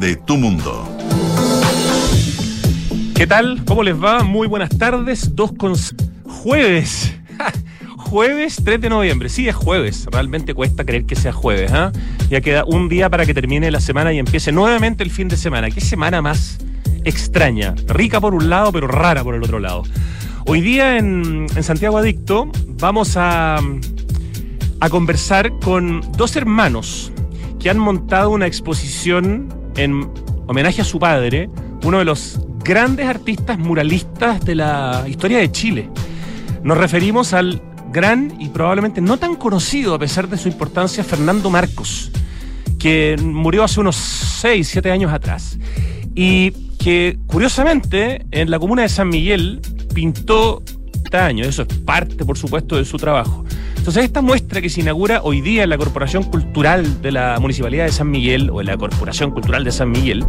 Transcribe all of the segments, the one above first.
de Tu Mundo. ¿Qué tal? ¿Cómo les va? Muy buenas tardes. Dos jueves. jueves 3 de noviembre. Sí, es jueves. Realmente cuesta creer que sea jueves. ¿ah? Ya queda un día para que termine la semana y empiece nuevamente el fin de semana. ¿Qué semana más extraña? Rica por un lado, pero rara por el otro lado. Hoy día en, en Santiago Adicto vamos a, a conversar con dos hermanos que han montado una exposición en homenaje a su padre, uno de los grandes artistas muralistas de la historia de Chile. Nos referimos al gran y probablemente no tan conocido a pesar de su importancia Fernando Marcos, que murió hace unos 6, 7 años atrás. Y que curiosamente en la comuna de San Miguel pintó este año, eso es parte por supuesto de su trabajo. Entonces esta muestra que se inaugura hoy día en la Corporación Cultural de la Municipalidad de San Miguel, o en la Corporación Cultural de San Miguel,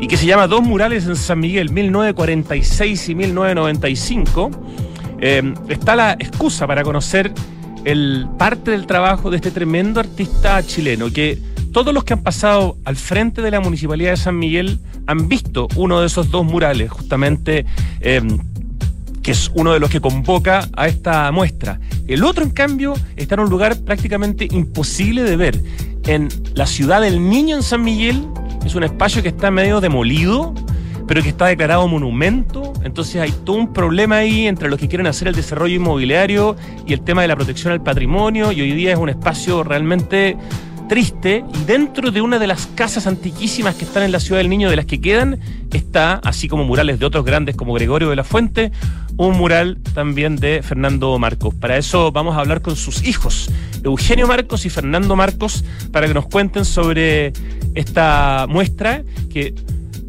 y que se llama Dos Murales en San Miguel, 1946 y 1995, eh, está la excusa para conocer el parte del trabajo de este tremendo artista chileno que todos los que han pasado al frente de la Municipalidad de San Miguel han visto uno de esos dos murales, justamente eh, que es uno de los que convoca a esta muestra. El otro, en cambio, está en un lugar prácticamente imposible de ver. En la ciudad del Niño en San Miguel, es un espacio que está medio demolido, pero que está declarado monumento. Entonces hay todo un problema ahí entre los que quieren hacer el desarrollo inmobiliario y el tema de la protección al patrimonio. Y hoy día es un espacio realmente triste y dentro de una de las casas antiquísimas que están en la ciudad del niño, de las que quedan, está, así como murales de otros grandes como Gregorio de la Fuente, un mural también de Fernando Marcos. Para eso vamos a hablar con sus hijos, Eugenio Marcos y Fernando Marcos, para que nos cuenten sobre esta muestra que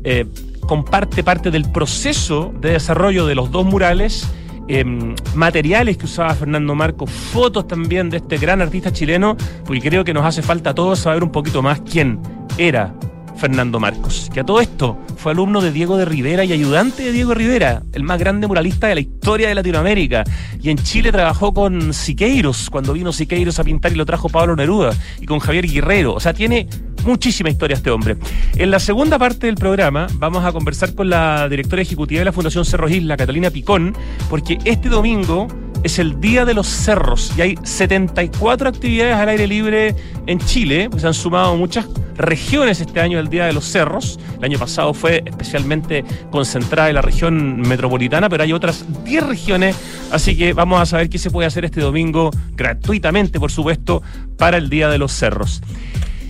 eh, comparte parte del proceso de desarrollo de los dos murales Em, materiales que usaba Fernando Marcos, fotos también de este gran artista chileno, porque creo que nos hace falta a todos saber un poquito más quién era Fernando Marcos, que a todo esto fue alumno de Diego de Rivera y ayudante de Diego Rivera, el más grande muralista de la historia de Latinoamérica. Y en Chile trabajó con Siqueiros, cuando vino Siqueiros a pintar y lo trajo Pablo Neruda, y con Javier Guerrero. O sea, tiene muchísima historia este hombre. En la segunda parte del programa vamos a conversar con la directora ejecutiva de la Fundación Cerro Isla, Catalina Picón, porque este domingo es el Día de los Cerros y hay 74 actividades al aire libre en Chile, pues se han sumado muchas regiones este año del Día de los Cerros. El año pasado fue especialmente concentrada en la región metropolitana, pero hay otras 10 regiones, así que vamos a saber qué se puede hacer este domingo gratuitamente, por supuesto, para el Día de los Cerros.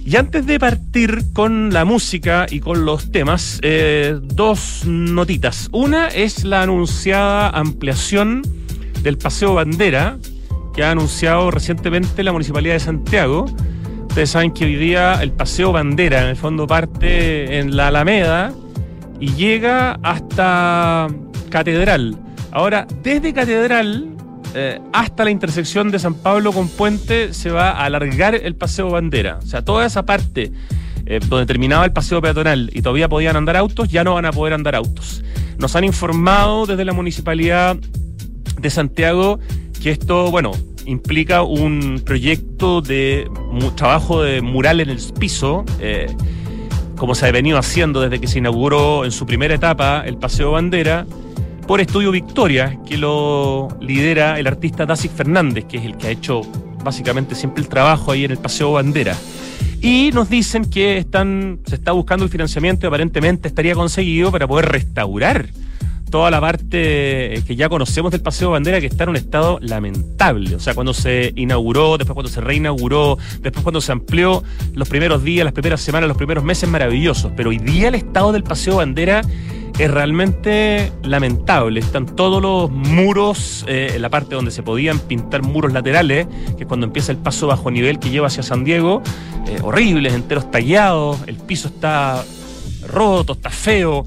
Y antes de partir con la música y con los temas, eh, dos notitas. Una es la anunciada ampliación del Paseo Bandera, que ha anunciado recientemente la Municipalidad de Santiago. Ustedes saben que hoy día el Paseo Bandera, en el fondo, parte en la Alameda y llega hasta Catedral. Ahora, desde Catedral eh, hasta la intersección de San Pablo con Puente se va a alargar el Paseo Bandera. O sea, toda esa parte eh, donde terminaba el paseo peatonal y todavía podían andar autos, ya no van a poder andar autos. Nos han informado desde la municipalidad de Santiago que esto, bueno, implica un proyecto de trabajo de mural en el piso, eh, como se ha venido haciendo desde que se inauguró en su primera etapa el Paseo Bandera, por Estudio Victoria, que lo lidera el artista Dasic Fernández, que es el que ha hecho básicamente siempre el trabajo ahí en el Paseo Bandera. Y nos dicen que están, se está buscando el financiamiento y aparentemente estaría conseguido para poder restaurar toda la parte que ya conocemos del Paseo Bandera que está en un estado lamentable. O sea, cuando se inauguró, después cuando se reinauguró, después cuando se amplió, los primeros días, las primeras semanas, los primeros meses maravillosos. Pero hoy día el estado del Paseo Bandera es realmente lamentable. Están todos los muros, eh, en la parte donde se podían pintar muros laterales, que es cuando empieza el paso bajo nivel que lleva hacia San Diego, eh, horribles, enteros tallados, el piso está roto, está feo.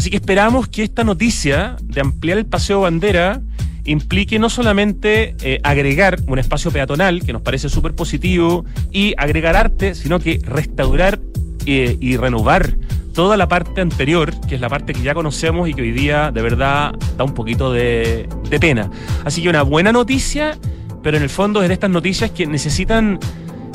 Así que esperamos que esta noticia de ampliar el paseo bandera implique no solamente eh, agregar un espacio peatonal, que nos parece súper positivo, y agregar arte, sino que restaurar eh, y renovar toda la parte anterior, que es la parte que ya conocemos y que hoy día de verdad da un poquito de, pena. Así que una buena noticia, pero en el fondo es de estas noticias que necesitan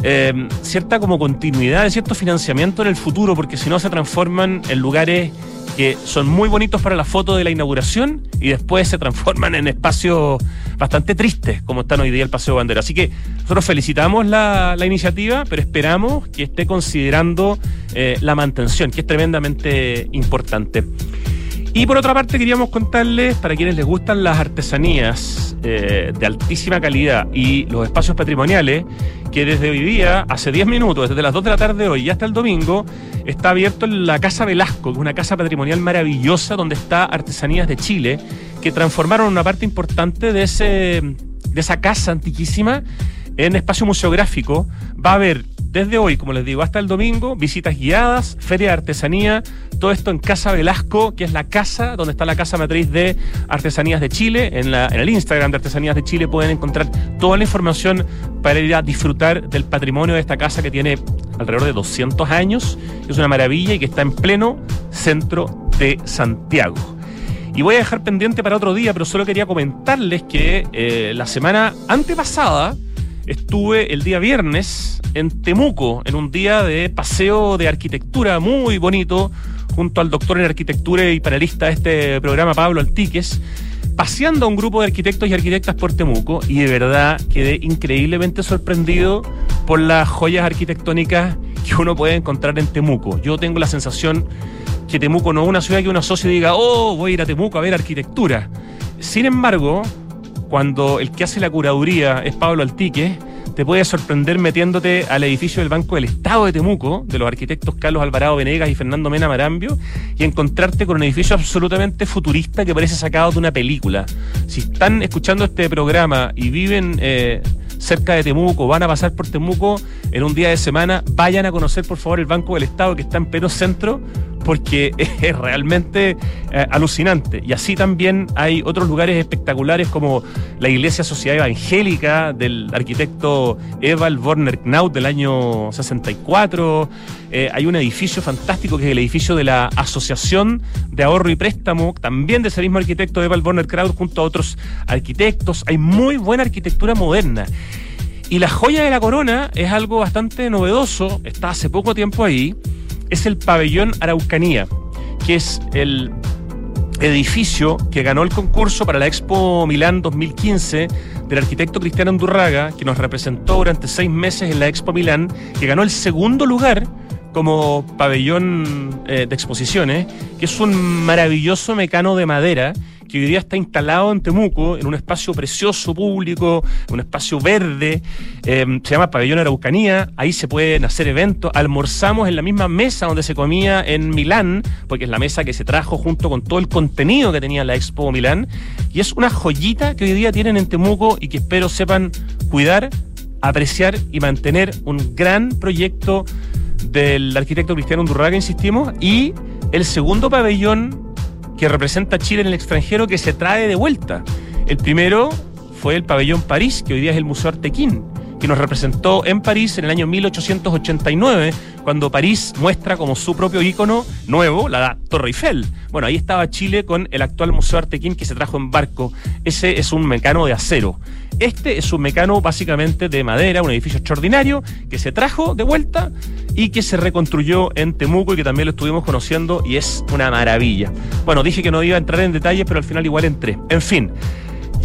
eh, cierta como continuidad cierto financiamiento en el futuro, porque si no se transforman en lugares que son muy bonitos para la foto de la inauguración y después se transforman en espacios bastante tristes, como están hoy día el Paseo Bandera. Así que nosotros felicitamos la, iniciativa, pero esperamos que esté considerando eh, la mantención, que es tremendamente importante. Y por otra parte queríamos contarles, para quienes les gustan las artesanías eh, de altísima calidad y los espacios patrimoniales, que desde hoy día, hace 10 minutos, desde las 2 de la tarde de hoy y hasta el domingo, está abierto la Casa Velasco, que es una casa patrimonial maravillosa donde está Artesanías de Chile, que transformaron una parte importante de, ese, de esa casa antiquísima en espacio museográfico. Va a haber desde hoy, como les digo, hasta el domingo, visitas guiadas, feria de artesanía, todo esto en Casa Velasco, que es la casa donde está la casa matriz de Artesanías de Chile. En, el Instagram de Artesanías de Chile pueden encontrar toda la información para ir a disfrutar del patrimonio de esta casa que tiene alrededor de 200 años, es una maravilla y que está en pleno centro de Santiago. Y voy a dejar pendiente para otro día, pero solo quería comentarles que eh, la semana antepasada estuve el día viernes en Temuco, en un día de paseo de arquitectura muy bonito, junto al doctor en arquitectura y panelista de este programa, Pablo Altiques, paseando a un grupo de arquitectos y arquitectas por Temuco, y de verdad quedé increíblemente sorprendido por las joyas arquitectónicas que uno puede encontrar en Temuco. Yo tengo la sensación que Temuco no es una ciudad que uno asocie y diga, oh, voy a ir a Temuco a ver arquitectura. Sin embargo, cuando el que hace la curaduría es Pablo Altique, te puede sorprender metiéndote al edificio del Banco del Estado de Temuco, de los arquitectos Carlos Alvarado Venegas y Fernando Mena Marambio, y encontrarte con un edificio absolutamente futurista que parece sacado de una película. Si están escuchando este programa y viven eh, cerca de Temuco, van a pasar por Temuco en un día de semana, vayan a conocer por favor el Banco del Estado que está en pleno centro, porque es realmente eh, alucinante. Y así también hay otros lugares espectaculares como la Iglesia Sociedad Evangélica del arquitecto Eval Werner Knaut del año 64. Eh, hay un edificio fantástico que es el edificio de la Asociación de Ahorro y Préstamo, también de ese mismo arquitecto Eval Werner Knaut junto a otros arquitectos. Hay muy buena arquitectura moderna. Y la joya de la corona es algo bastante novedoso, está hace poco tiempo ahí, es el pabellón Araucanía, que es el edificio que ganó el concurso para la Expo Milán 2015 del arquitecto Cristiano Andurraga, que nos representó durante seis meses en la Expo Milán, que ganó el segundo lugar como pabellón eh, de exposiciones, que es un maravilloso mecano de madera que hoy día está instalado en Temuco, en un espacio precioso público, un espacio verde, em, se llama Pabellón Araucanía, ahí se pueden hacer eventos, almorzamos en la misma mesa donde se comía en Milán, porque es la mesa que se trajo junto con todo el contenido que tenía la Expo Milán, y es una joyita que hoy día tienen en Temuco y que espero sepan cuidar, apreciar y mantener un gran proyecto del arquitecto Cristiano Undurraga, insistimos, y el segundo pabellón que representa a Chile en el extranjero que se trae de vuelta. El primero fue el Pabellón París, que hoy día es el Museo Artequín, que nos representó en París en el año 1889, cuando París muestra como su propio ícono nuevo la Torre Eiffel. Bueno, ahí estaba Chile con el actual Museo Artequín que se trajo en barco. Ese es un mecano de acero. Este es un mecano básicamente de madera, un edificio extraordinario que se trajo de vuelta y que se reconstruyó en Temuco y que también lo estuvimos conociendo y es una maravilla. Bueno, dije que no iba a entrar en detalles, pero al final igual entré. En fin,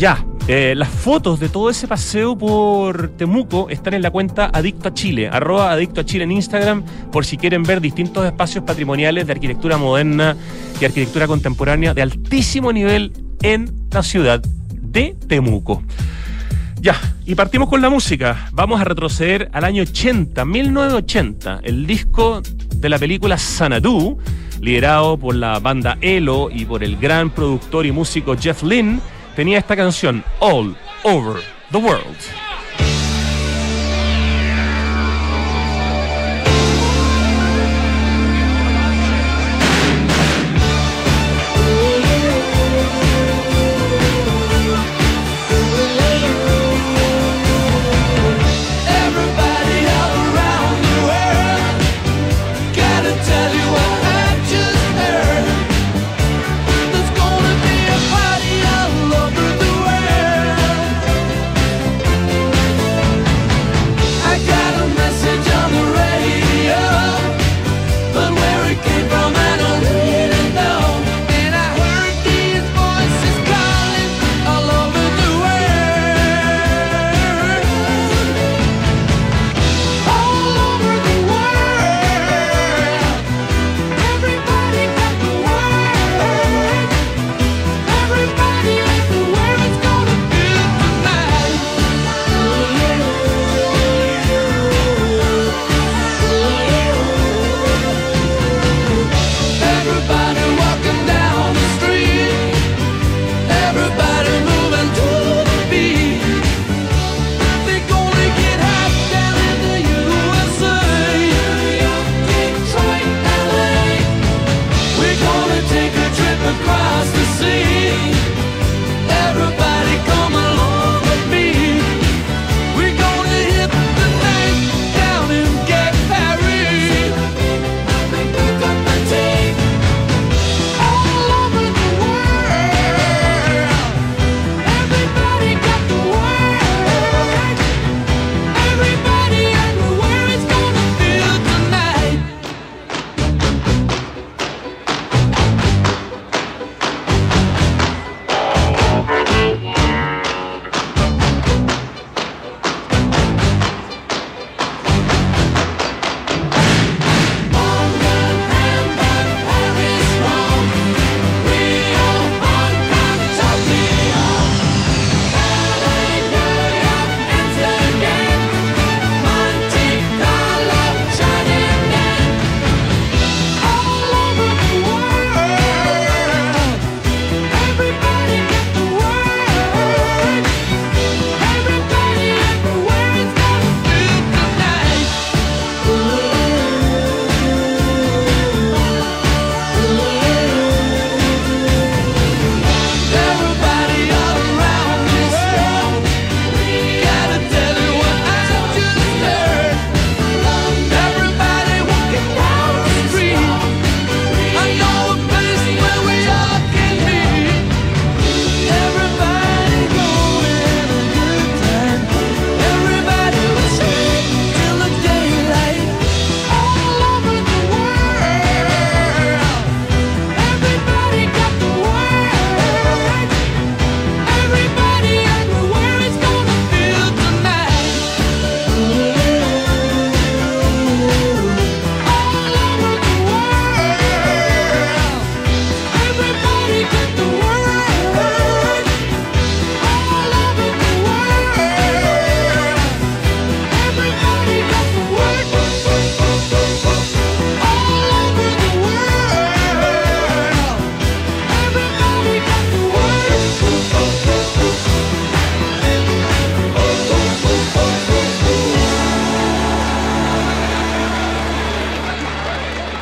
ya, eh, las fotos de todo ese paseo por Temuco están en la cuenta Adicto a Chile, arroba Adicto a Chile en Instagram, por si quieren ver distintos espacios patrimoniales de arquitectura moderna y arquitectura contemporánea de altísimo nivel en la ciudad de Temuco. Ya, y partimos con la música. Vamos a retroceder al año 80, 1980, el disco de la película Sanadu, liderado por la banda Elo y por el gran productor y músico Jeff Lynne, tenía esta canción, All Over the World.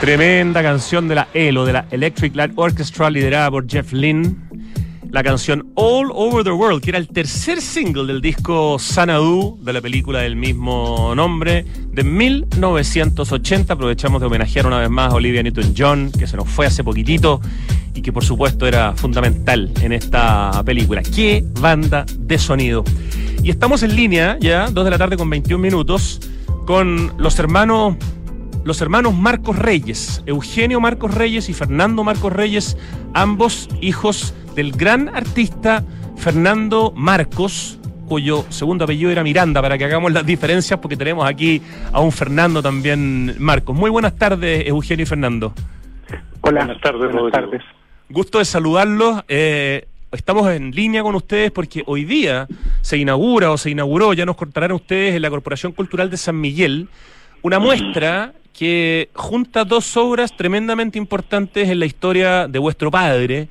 Tremenda canción de la ELO, de la Electric Light Orchestra, liderada por Jeff Lynne. La canción All Over the World, que era el tercer single del disco Sanadu, de la película del mismo nombre, de 1980. Aprovechamos de homenajear una vez más a Olivia Newton-John, que se nos fue hace poquitito y que por supuesto era fundamental en esta película. ¡Qué banda de sonido! Y estamos en línea ya, 2 de la tarde con 21 minutos, con los hermanos los hermanos Marcos Reyes, Eugenio Marcos Reyes y Fernando Marcos Reyes, ambos hijos del gran artista Fernando Marcos, cuyo segundo apellido era Miranda, para que hagamos las diferencias, porque tenemos aquí a un Fernando también Marcos. Muy buenas tardes, Eugenio y Fernando. Hola, buenas tardes, buenas tardes. Gusto de saludarlos. Eh, estamos en línea con ustedes porque hoy día se inaugura o se inauguró, ya nos contarán ustedes, en la Corporación Cultural de San Miguel, una muestra que junta dos obras tremendamente importantes en la historia de vuestro padre.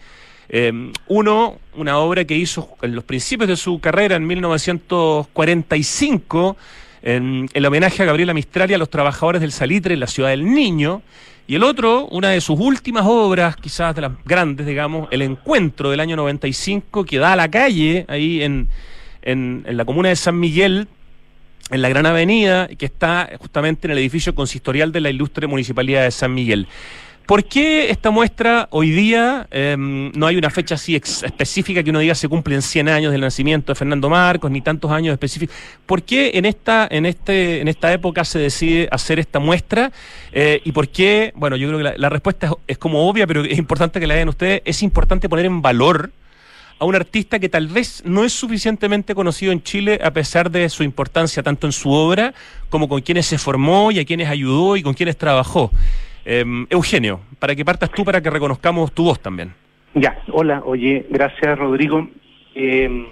Eh, uno, una obra que hizo en los principios de su carrera, en 1945, en el homenaje a Gabriela Mistral y a los trabajadores del Salitre en la ciudad del Niño. Y el otro, una de sus últimas obras, quizás de las grandes, digamos, El Encuentro del año 95, que da a la calle ahí en, en la comuna de San Miguel, en la Gran Avenida, que está justamente en el edificio consistorial de la ilustre Municipalidad de San Miguel. ¿Por qué esta muestra hoy día em, no hay una fecha así específica que uno diga se cumplen 100 años del nacimiento de Fernando Marcos, ni tantos años específicos? ¿Por qué en esta, en este, en esta época se decide hacer esta muestra? Eh, ¿Y por qué? Bueno, yo creo que la, respuesta es, es, como obvia, pero es importante que la vean ustedes. Es importante poner en valor a un artista que tal vez no es suficientemente conocido en Chile a pesar de su importancia tanto en su obra como con quienes se formó y a quienes ayudó y con quienes trabajó. Em, Eugenio, para que partas tú para que reconozcamos tu voz también. Ya, hola, oye, gracias Rodrigo. Em,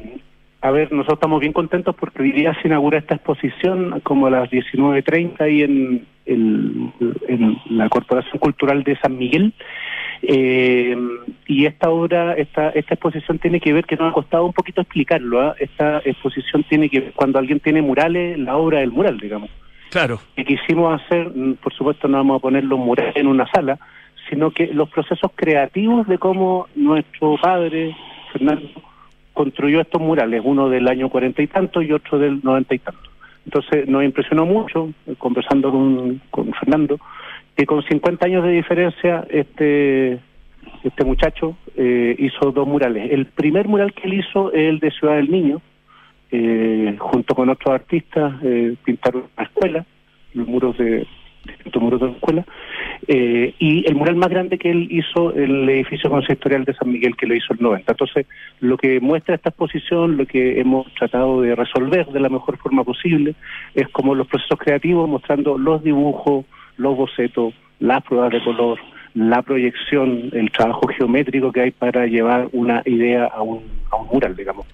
a ver, nosotros estamos bien contentos porque hoy día se inaugura esta exposición como a las 19.30 ahí en, en la Corporación Cultural de San Miguel. Eh, y esta obra, esta, esta exposición tiene que ver, que nos ha costado un poquito explicarlo, ¿ah? esta exposición tiene que ver, cuando alguien tiene murales, la obra del mural, digamos. Claro. Que quisimos hacer, mm, por supuesto no vamos a poner los murales en una sala, sino que los procesos creativos de cómo nuestro padre, Fernando, construyó estos murales, uno del año cuarenta y tanto y otro del noventa y tanto. Entonces nos impresionó mucho, eh, conversando con, con Fernando, que con 50 años de diferencia este este muchacho eh, hizo dos murales. El primer mural que él hizo es el de Ciudad del Niño, eh, junto con otros artistas, eh, pintaron una escuela, los muros de, distintos muros de la escuela, eh, y el mural más grande que él hizo, el edificio consistorial de San Miguel, que lo hizo el 90. Entonces, lo que muestra esta exposición, lo que hemos tratado de resolver de la mejor forma posible, es como los procesos creativos, mostrando los dibujos, los bocetos, las pruebas de color, la proyección, el trabajo geométrico que hay para llevar una idea a un, a un mural, digamos.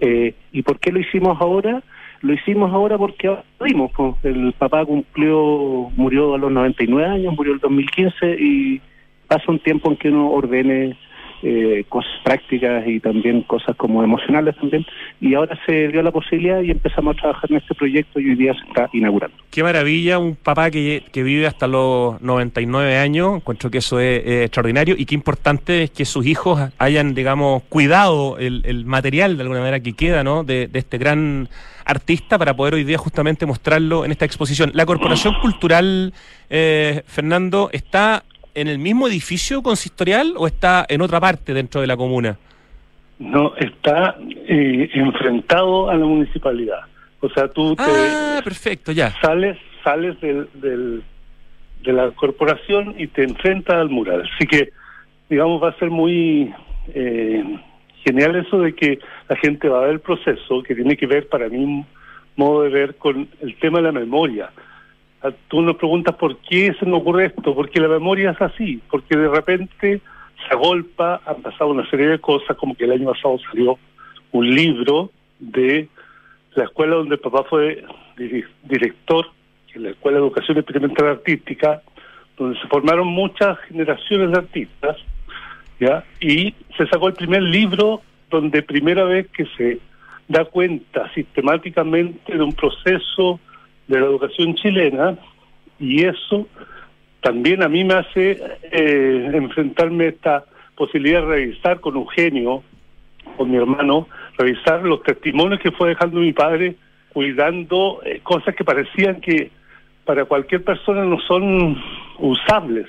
Eh, ¿Y por qué lo hicimos ahora? Lo hicimos ahora porque vimos, pues, el papá cumplió, murió a los 99 años, murió el 2015 y pasa un tiempo en que uno ordene eh, cosas prácticas y también cosas como emocionales también. Y ahora se dio la posibilidad y empezamos a trabajar en este proyecto y hoy día se está inaugurando. Qué maravilla, un papá que, que vive hasta los 99 años, encuentro que eso es, extraordinario y qué importante es que sus hijos hayan, digamos, cuidado el, el material de alguna manera que queda, ¿no? De, de este gran artista para poder hoy día justamente mostrarlo en esta exposición. La Corporación Cultural, eh, Fernando, está en el mismo edificio consistorial o está en otra parte dentro de la comuna? No, está eh, enfrentado a la municipalidad. O sea, tú te ah, perfecto, ya. sales sales del, del, de la corporación y te enfrentas al mural. Así que, digamos, va a ser muy eh, genial eso de que la gente va a ver el proceso, que tiene que ver para mí modo de ver con el tema de la memoria tú nos preguntas por qué se me ocurre esto, porque la memoria es así, porque de repente se agolpa, han pasado una serie de cosas, como que el año pasado salió un libro de la escuela donde papá fue director, en la Escuela de Educación Experimental Artística, donde se formaron muchas generaciones de artistas, ¿ya? Y se sacó el primer libro donde primera vez que se da cuenta sistemáticamente de un proceso de la educación chilena y eso también a mí me hace eh, enfrentarme a esta posibilidad de revisar con Eugenio, con mi hermano, revisar los testimonios que fue dejando mi padre cuidando eh, cosas que parecían que para cualquier persona no son usables.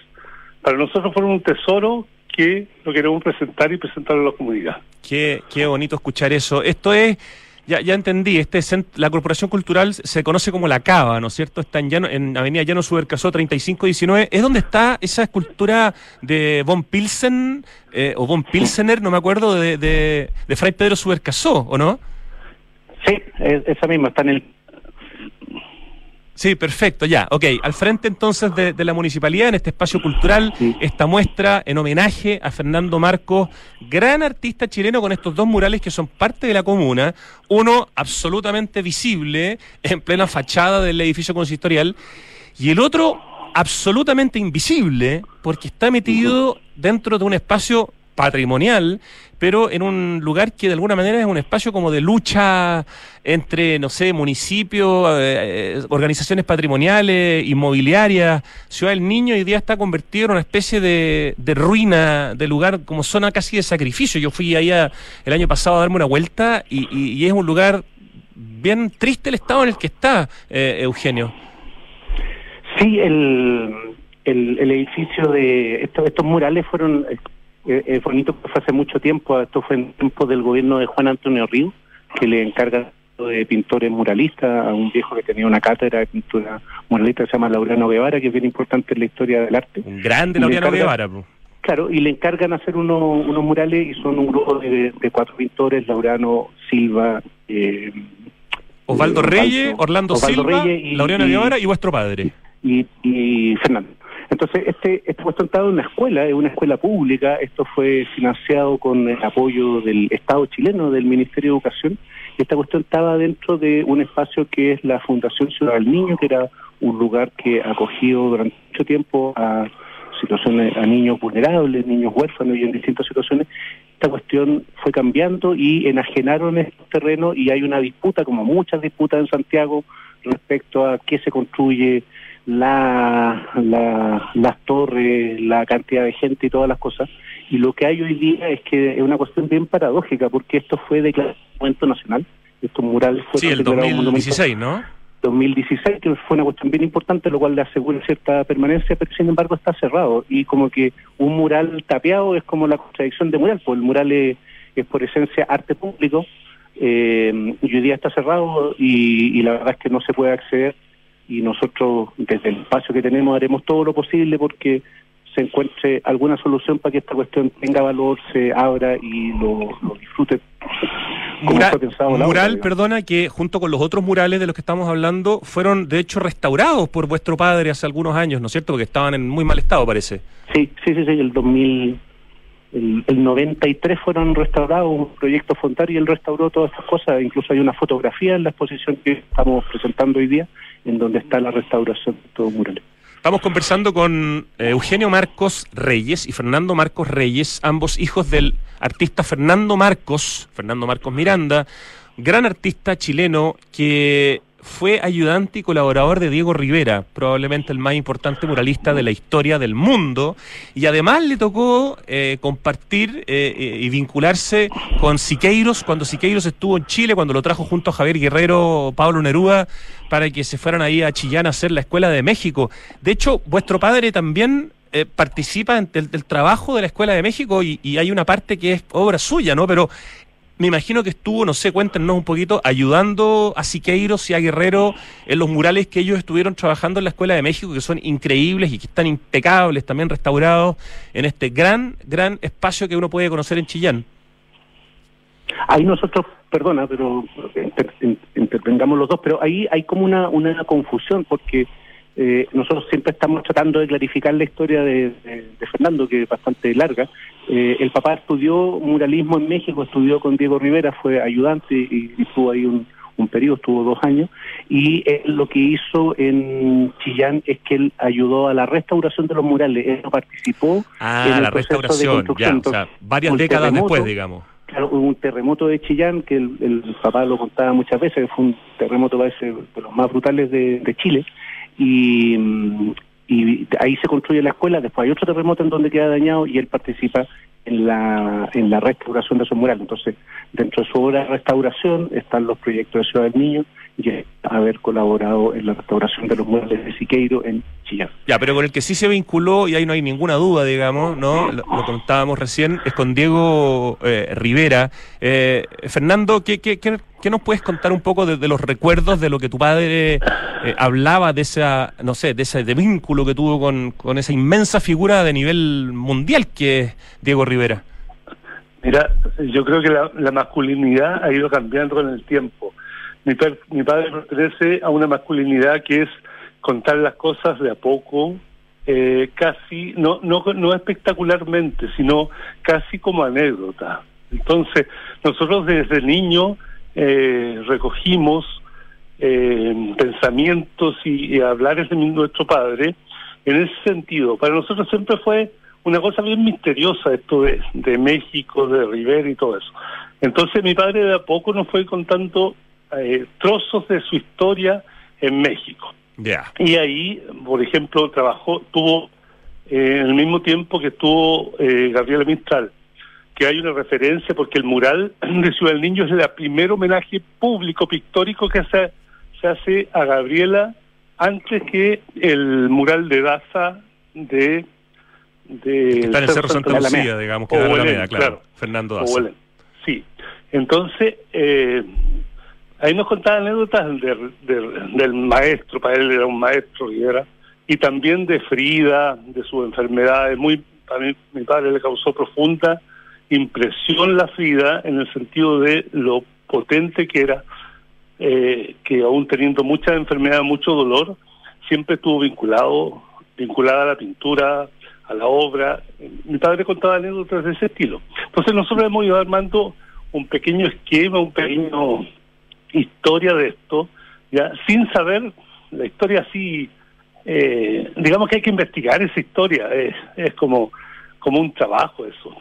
Para nosotros fueron un tesoro que lo queremos presentar y presentar a la comunidad. Qué, qué bonito escuchar eso. Esto es ya, ya entendí, este la Corporación Cultural se conoce como La Cava, ¿no es cierto? Está en, Llano, en Avenida Llano Subercasó 3519. ¿Es donde está esa escultura de Von Pilsen, eh, o Von Pilsener, no me acuerdo, de, de, de Fray Pedro Subercasó, ¿o no? Sí, esa misma, está en el Sí, perfecto, ya. Ok, al frente entonces de, la municipalidad, en este espacio cultural, esta muestra en homenaje a Fernando Marcos, gran artista chileno con estos dos murales que son parte de la comuna. Uno absolutamente visible en plena fachada del edificio consistorial y el otro absolutamente invisible porque está metido dentro de un espacio patrimonial, pero en un lugar que de alguna manera es un espacio como de lucha entre, no sé, municipios, eh, eh, organizaciones patrimoniales, inmobiliarias. Ciudad del Niño hoy día está convertido en una especie de, de ruina, de lugar como zona casi de sacrificio. Yo fui allá el año pasado a darme una vuelta y, y, es un lugar bien triste el estado en el que está, eh, Eugenio. Sí, el, el, el edificio de estos, estos murales fueron eh, es bonito que fue hace mucho tiempo, esto fue en tiempo del gobierno de Juan Antonio Río, que le encarga de pintores muralistas a un viejo que tenía una cátedra de pintura muralista que se llama Laureano Guevara, que es bien importante en la historia del arte. Un grande Laureano Guevara. Claro, y le encargan hacer unos murales y son un grupo de, cuatro pintores, Laureano Silva, eh, Osvaldo Reyes, Orlando Silva, Laureano Guevara y vuestro padre. Y, y Fernando. Entonces, este, este puesto en una escuela, es una escuela pública, esto fue financiado con el apoyo del Estado chileno, del Ministerio de Educación, esta cuestión estaba dentro de un espacio que es la Fundación Ciudad del Niño, que era un lugar que ha acogido durante mucho tiempo a situaciones, a niños vulnerables, niños huérfanos y en distintas situaciones, esta cuestión fue cambiando y enajenaron estos terrenos y hay una disputa, como muchas disputas en Santiago, respecto a qué se construye, la, la, las torres, la cantidad de gente y todas las cosas. Y lo que hay hoy día es que es una cuestión bien paradójica, porque esto fue declarado momento nacional. Estos murales fueron sí, el 2016, ¿no? 2016, que fue una cuestión bien importante, lo cual le asegura cierta permanencia, pero sin embargo está cerrado. Y como que un mural tapeado es como la contradicción de mural, pues el mural es, por esencia arte público, eh, y hoy día está cerrado y, y la verdad es que no se puede acceder y nosotros desde el espacio que tenemos haremos todo lo posible porque se encuentre alguna solución para que esta cuestión tenga valor, se abra y lo, disfrute. mural, perdona, que junto con los otros murales de los que estamos hablando fueron de hecho restaurados por vuestro padre hace algunos años, ¿no es cierto? Porque estaban en muy mal estado, parece. Sí, sí, sí, sí, el 2000, el, el 93 fueron restaurados, un proyecto Fontar y él restauró todas estas cosas, incluso hay una fotografía en la exposición que estamos presentando hoy día en donde está la restauración de todo murales. Estamos conversando con eh, Eugenio Marcos Reyes y Fernando Marcos Reyes, ambos hijos del artista Fernando Marcos, Fernando Marcos Miranda, gran artista chileno que fue ayudante y colaborador de Diego Rivera, probablemente el más importante muralista de la historia del mundo, y además le tocó eh, compartir eh, eh, y vincularse con Siqueiros cuando Siqueiros estuvo en Chile, cuando lo trajo junto a Javier Guerrero, Pablo Neruda, para que se fueran ahí a Chillán a hacer la Escuela de México. De hecho, vuestro padre también participa del trabajo de la Escuela de México y, y, hay una parte que es obra suya, ¿no? Pero me imagino que estuvo, no sé, cuéntenos un poquito, ayudando a Siqueiros y a Guerrero en los murales que ellos estuvieron trabajando en la Escuela de México, que son increíbles y que están impecables, también restaurados en este gran, gran espacio que uno puede conocer en Chillán. Ahí nosotros, perdona, pero intervengamos los dos, pero ahí hay como una, una confusión, porque eh, nosotros siempre estamos tratando de clarificar la historia de, Fernando, que es bastante larga. Eh, el papá estudió muralismo en México, estudió con Diego Rivera, fue ayudante y, estuvo ahí un, periodo, estuvo dos años, y lo que hizo en Chillán es que él ayudó a la restauración de los murales, él participó ah, en el la proceso restauración, de construcción. varias décadas después, digamos. Claro, hubo un terremoto de Chillán, que el, papá lo contaba muchas veces, que fue un terremoto parece de los más brutales de Chile, y, y ahí se construye la escuela, después hay otro terremoto en donde queda dañado y él participa en la, en la restauración de esos murales. Entonces, dentro de su obra de restauración están los proyectos de Ciudad del Niño y haber colaborado en la restauración de los murales de Siqueiro en Chillán. Ya, pero con el que sí se vinculó, y ahí no hay ninguna duda, digamos, ¿no? Lo, contábamos recién, es con Diego eh, Rivera. Eh, Fernando, ¿qué, qué, qué, nos puedes contar un poco de, los recuerdos de lo que tu padre eh, hablaba de esa, no sé, de ese de vínculo que tuvo con, con esa inmensa figura de nivel mundial que es Diego Rivera? Mira, yo creo que la masculinidad ha ido cambiando con el tiempo mi, mi padre pertenece a una masculinidad que es contar las cosas de a poco, eh, casi, no, no, no espectacularmente, sino casi como anécdota. Entonces, nosotros desde niño eh, recogimos eh, pensamientos y, y hablares de nuestro padre en ese sentido. Para nosotros siempre fue una cosa bien misteriosa esto de, de México, de Rivera y todo eso. Entonces mi padre de a poco nos fue contando eh, trozos de su historia en México. Y ahí, por ejemplo, trabajó, tuvo eh, en el mismo tiempo que tuvo eh, Gabriela Mistral, que hay una referencia porque el mural de Ciudad del Niño es el primer homenaje público pictórico que se, se hace a Gabriela antes que el mural de Daza de de está en el Cerro Santa Lucía, digamos, que da la Alameda, claro, Fernando Daza. Sí, entonces eh, Ahí nos contaba anécdotas del maestro, para él era un maestro Rivera, y también de Frida, de sus enfermedades. Muy, a mí, mi padre le causó profunda impresión la Frida en el sentido de lo potente que era, eh, que aún teniendo muchas enfermedades, mucho dolor, siempre estuvo vinculado, vinculada a la pintura, a la obra. Mi padre contaba anécdotas de ese estilo. Entonces nosotros hemos ido armando un pequeño esquema, un pequeño historia de esto, ya sin saber la historia así, eh, digamos que hay que investigar esa historia, es, es como, como un trabajo eso.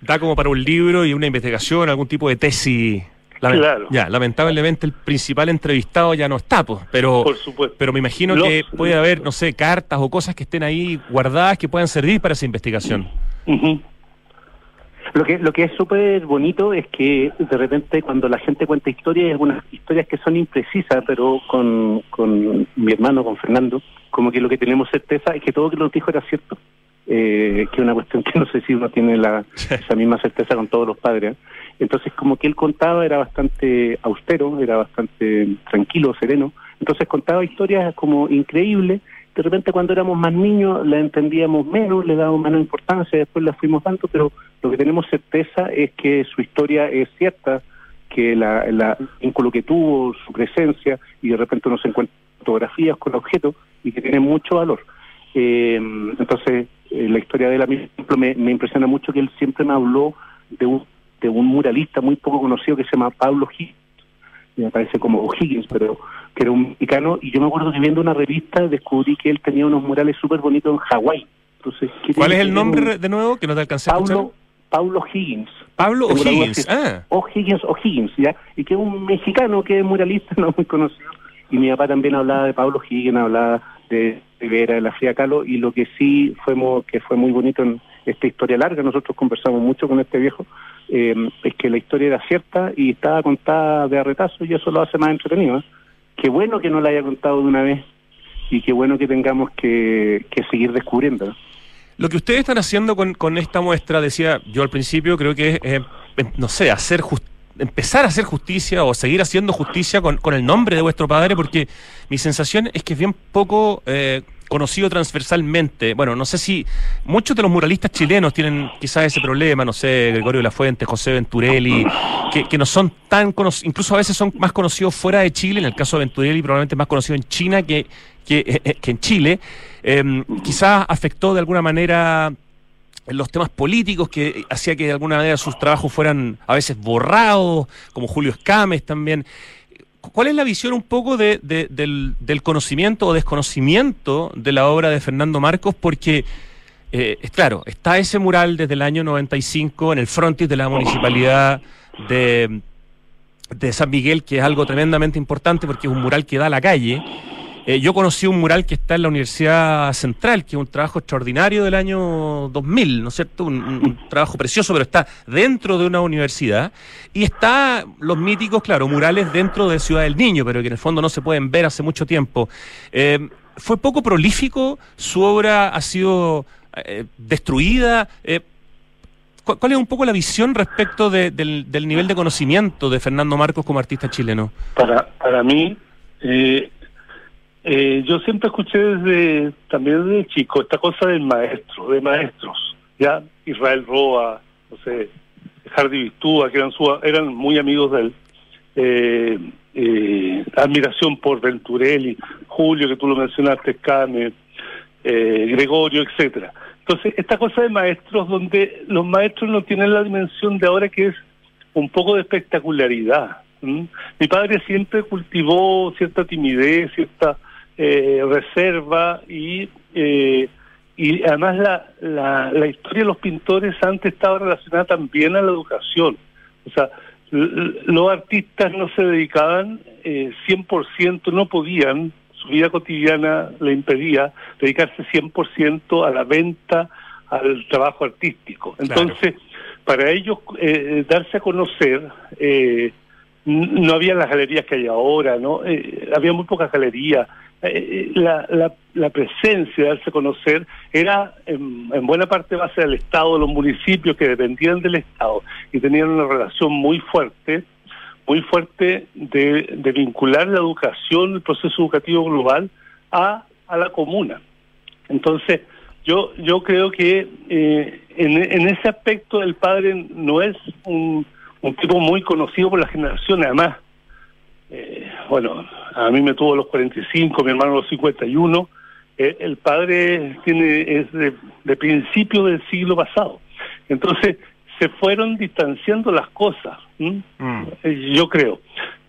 Da como para un libro y una investigación, algún tipo de tesis. Claro. Ya, lamentablemente el principal entrevistado ya no está, pues, pero, pero me imagino que puede haber, no sé, cartas o cosas que estén ahí guardadas que puedan servir para esa investigación. Lo que, lo que es súper bonito es que de repente cuando la gente cuenta historias, hay algunas historias que son imprecisas, pero con, con mi hermano, con Fernando, como que lo que tenemos certeza es que todo lo que nos dijo era cierto. Eh, que es una cuestión que no sé si uno tiene la, esa misma certeza con todos los padres. Entonces, como que él contaba era bastante austero, era bastante tranquilo, sereno. Entonces contaba historias como increíbles de repente cuando éramos más niños la entendíamos menos, le dábamos menos importancia, después la fuimos dando, pero lo que tenemos certeza es que su historia es cierta, que la, la vínculo que tuvo, su presencia, y de repente uno se encuentra fotografías con objetos y que tienen mucho valor. Eh, entonces, eh, la historia de él, a mí, me, me impresiona mucho que él siempre me habló de un, de un muralista muy poco conocido que se llama Pablo Gil me parece como O'Higgins, pero que era un mexicano, y yo me acuerdo que viendo una revista descubrí que él tenía unos murales súper bonitos en Hawái. Entonces, ¿Cuál es el nombre de nuevo que no te alcancé a escuchar? Pablo Higgins. Pablo O'Higgins, ah. O'Higgins, O'Higgins, ¿ya? Y que es un mexicano que es muralista, no muy conocido. Y mi papá también hablaba de Pablo Higgins, hablaba de Rivera, de la Fría Calo, y lo que sí fue, que fue muy bonito en esta historia larga, nosotros conversamos mucho con este viejo, eh, es que la historia era cierta y estaba contada de arretazo y eso lo hace más entretenido. ¿eh? Qué bueno que no la haya contado de una vez y qué bueno que tengamos que, seguir descubriendo. Lo que ustedes están haciendo con, con esta muestra, decía yo al principio, creo que es, no sé, hacer empezar a hacer justicia o seguir haciendo justicia con, con, el nombre de vuestro padre, porque mi sensación es que es bien poco eh, conocido transversalmente. Bueno, no sé si muchos de los muralistas chilenos tienen quizás ese problema, no sé, Gregorio de la Fuente, José Venturelli, que, no son tan conocidos, incluso a veces son más conocidos fuera de Chile, en el caso de Venturelli probablemente más conocido en China que, que, eh, eh, en Chile. Em, quizás afectó de alguna manera los temas políticos que hacía que de alguna manera sus trabajos fueran a veces borrados, como Julio Escames también. ¿Cuál es la visión un poco de, del, conocimiento o desconocimiento de la obra de Fernando Marcos? Porque, eh, claro, está ese mural desde el año 95 en el frontis de la municipalidad de, de San Miguel, que es algo tremendamente importante porque es un mural que da a la calle. Eh, yo conocí un mural que está en la Universidad Central, que es un trabajo extraordinario del año 2000, ¿no es cierto? Un, trabajo precioso, pero está dentro de una universidad. Y está los míticos, claro, murales dentro de Ciudad del Niño, pero que en el fondo no se pueden ver hace mucho tiempo. Eh, fue poco prolífico, su obra ha sido eh, destruida. ¿Cuál es un poco la visión respecto de, del, nivel de conocimiento de Fernando Marcos como artista chileno? Para, para mí, eh, yo siempre escuché desde también desde chico esta cosa del maestro, de maestros, ya Israel Roa, no sé, Hardy Bistúa, que eran, su, eran muy amigos de él. Eh, eh, admiración por Venturelli, Julio, que tú lo mencionaste, Cane, eh, Gregorio, etcétera. Entonces, esta cosa de maestros, donde los maestros no tienen la dimensión de ahora que es un poco de espectacularidad. Mi padre siempre cultivó cierta timidez, cierta eh, reserva y eh, y además la, la, la historia de los pintores antes estaba relacionada también a la educación. O sea, los artistas no se dedicaban eh, 100%, no podían, su vida cotidiana le impedía dedicarse 100% a la venta, al trabajo artístico. Entonces, claro. para ellos eh, darse a conocer, eh, no había las galerías que hay ahora, no eh, había muy pocas galerías. Eh, la, la, la, presencia de darse a conocer era en, en, buena parte base del Estado, de los municipios que dependían del Estado y tenían una relación muy fuerte, muy fuerte de, de vincular la educación, el proceso educativo global a, a la comuna. Entonces, yo, yo creo que eh, en, en ese aspecto el padre no es un, un tipo muy conocido por la generación, además eh, bueno, a mí me tuvo los 45, mi hermano los 51. Eh, el padre tiene es de, de principio del siglo pasado. Entonces, se fueron distanciando las cosas. Mm. Yo creo.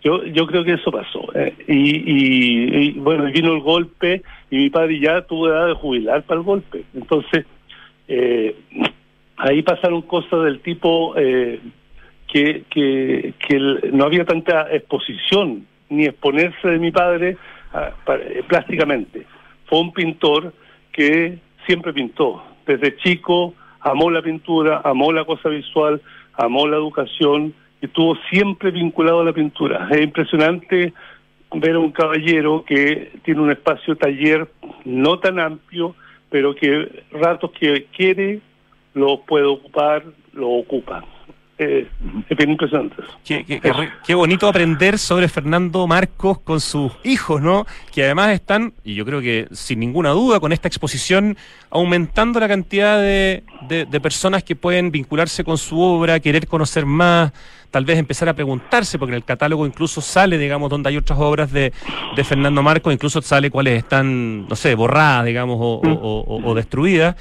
Yo yo creo que eso pasó. Eh, y, y, y, bueno, vino el golpe y mi padre ya tuvo edad de jubilar para el golpe. Entonces, eh, ahí pasaron cosas del tipo... Eh, que, que, que no había tanta exposición ni exponerse de mi padre para, eh, plásticamente. Fue un pintor que siempre pintó. Desde chico amó la pintura, amó la cosa visual, amó la educación y estuvo siempre vinculado a la pintura. Es impresionante ver a un caballero que tiene un espacio taller no tan amplio, pero que ratos que quiere lo puede ocupar, lo ocupa eh, bien. Qué, qué, qué, qué, bonito aprender sobre Fernando Marcos con sus hijos, ¿no? Que además están, y yo creo que sin ninguna duda, con esta exposición, aumentando la cantidad de, de, de personas que pueden vincularse con su obra, querer conocer más, tal vez empezar a preguntarse, porque en el catálogo incluso sale, digamos, donde hay otras obras de, de Fernando Marcos, incluso sale cuáles están, no sé, borradas, digamos, o, o, o, o destruidas.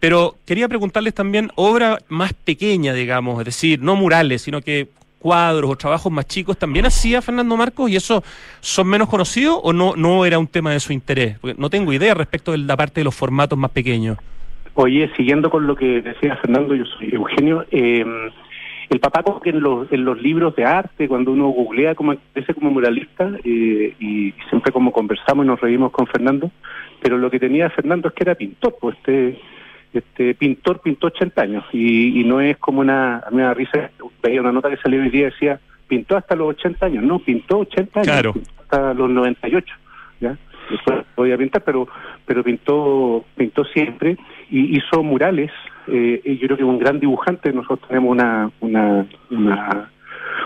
Pero quería preguntarles también obra más pequeña, digamos, es decir, no murales, sino que cuadros o trabajos más chicos, ¿también hacía Fernando Marcos y eso son menos conocidos o no, no era un tema de su interés? Porque no tengo idea respecto de la parte de los formatos más pequeños. Oye, siguiendo con lo que decía Fernando, yo soy Eugenio, eh, el papá que en los, en los libros de arte, cuando uno googlea como ese como muralista, eh, y siempre como conversamos y nos reímos con Fernando, pero lo que tenía Fernando es que era pintor, pues este este pintor pintó 80 años y, y no es como una, a mí me da risa, veía una nota que salió hoy día decía, pintó hasta los 80 años, no, pintó 80 años, claro. hasta los 98, ¿ya? Después podía pintar, pero pero pintó pintó siempre y hizo murales, eh, y yo creo que un gran dibujante, nosotros tenemos una una una,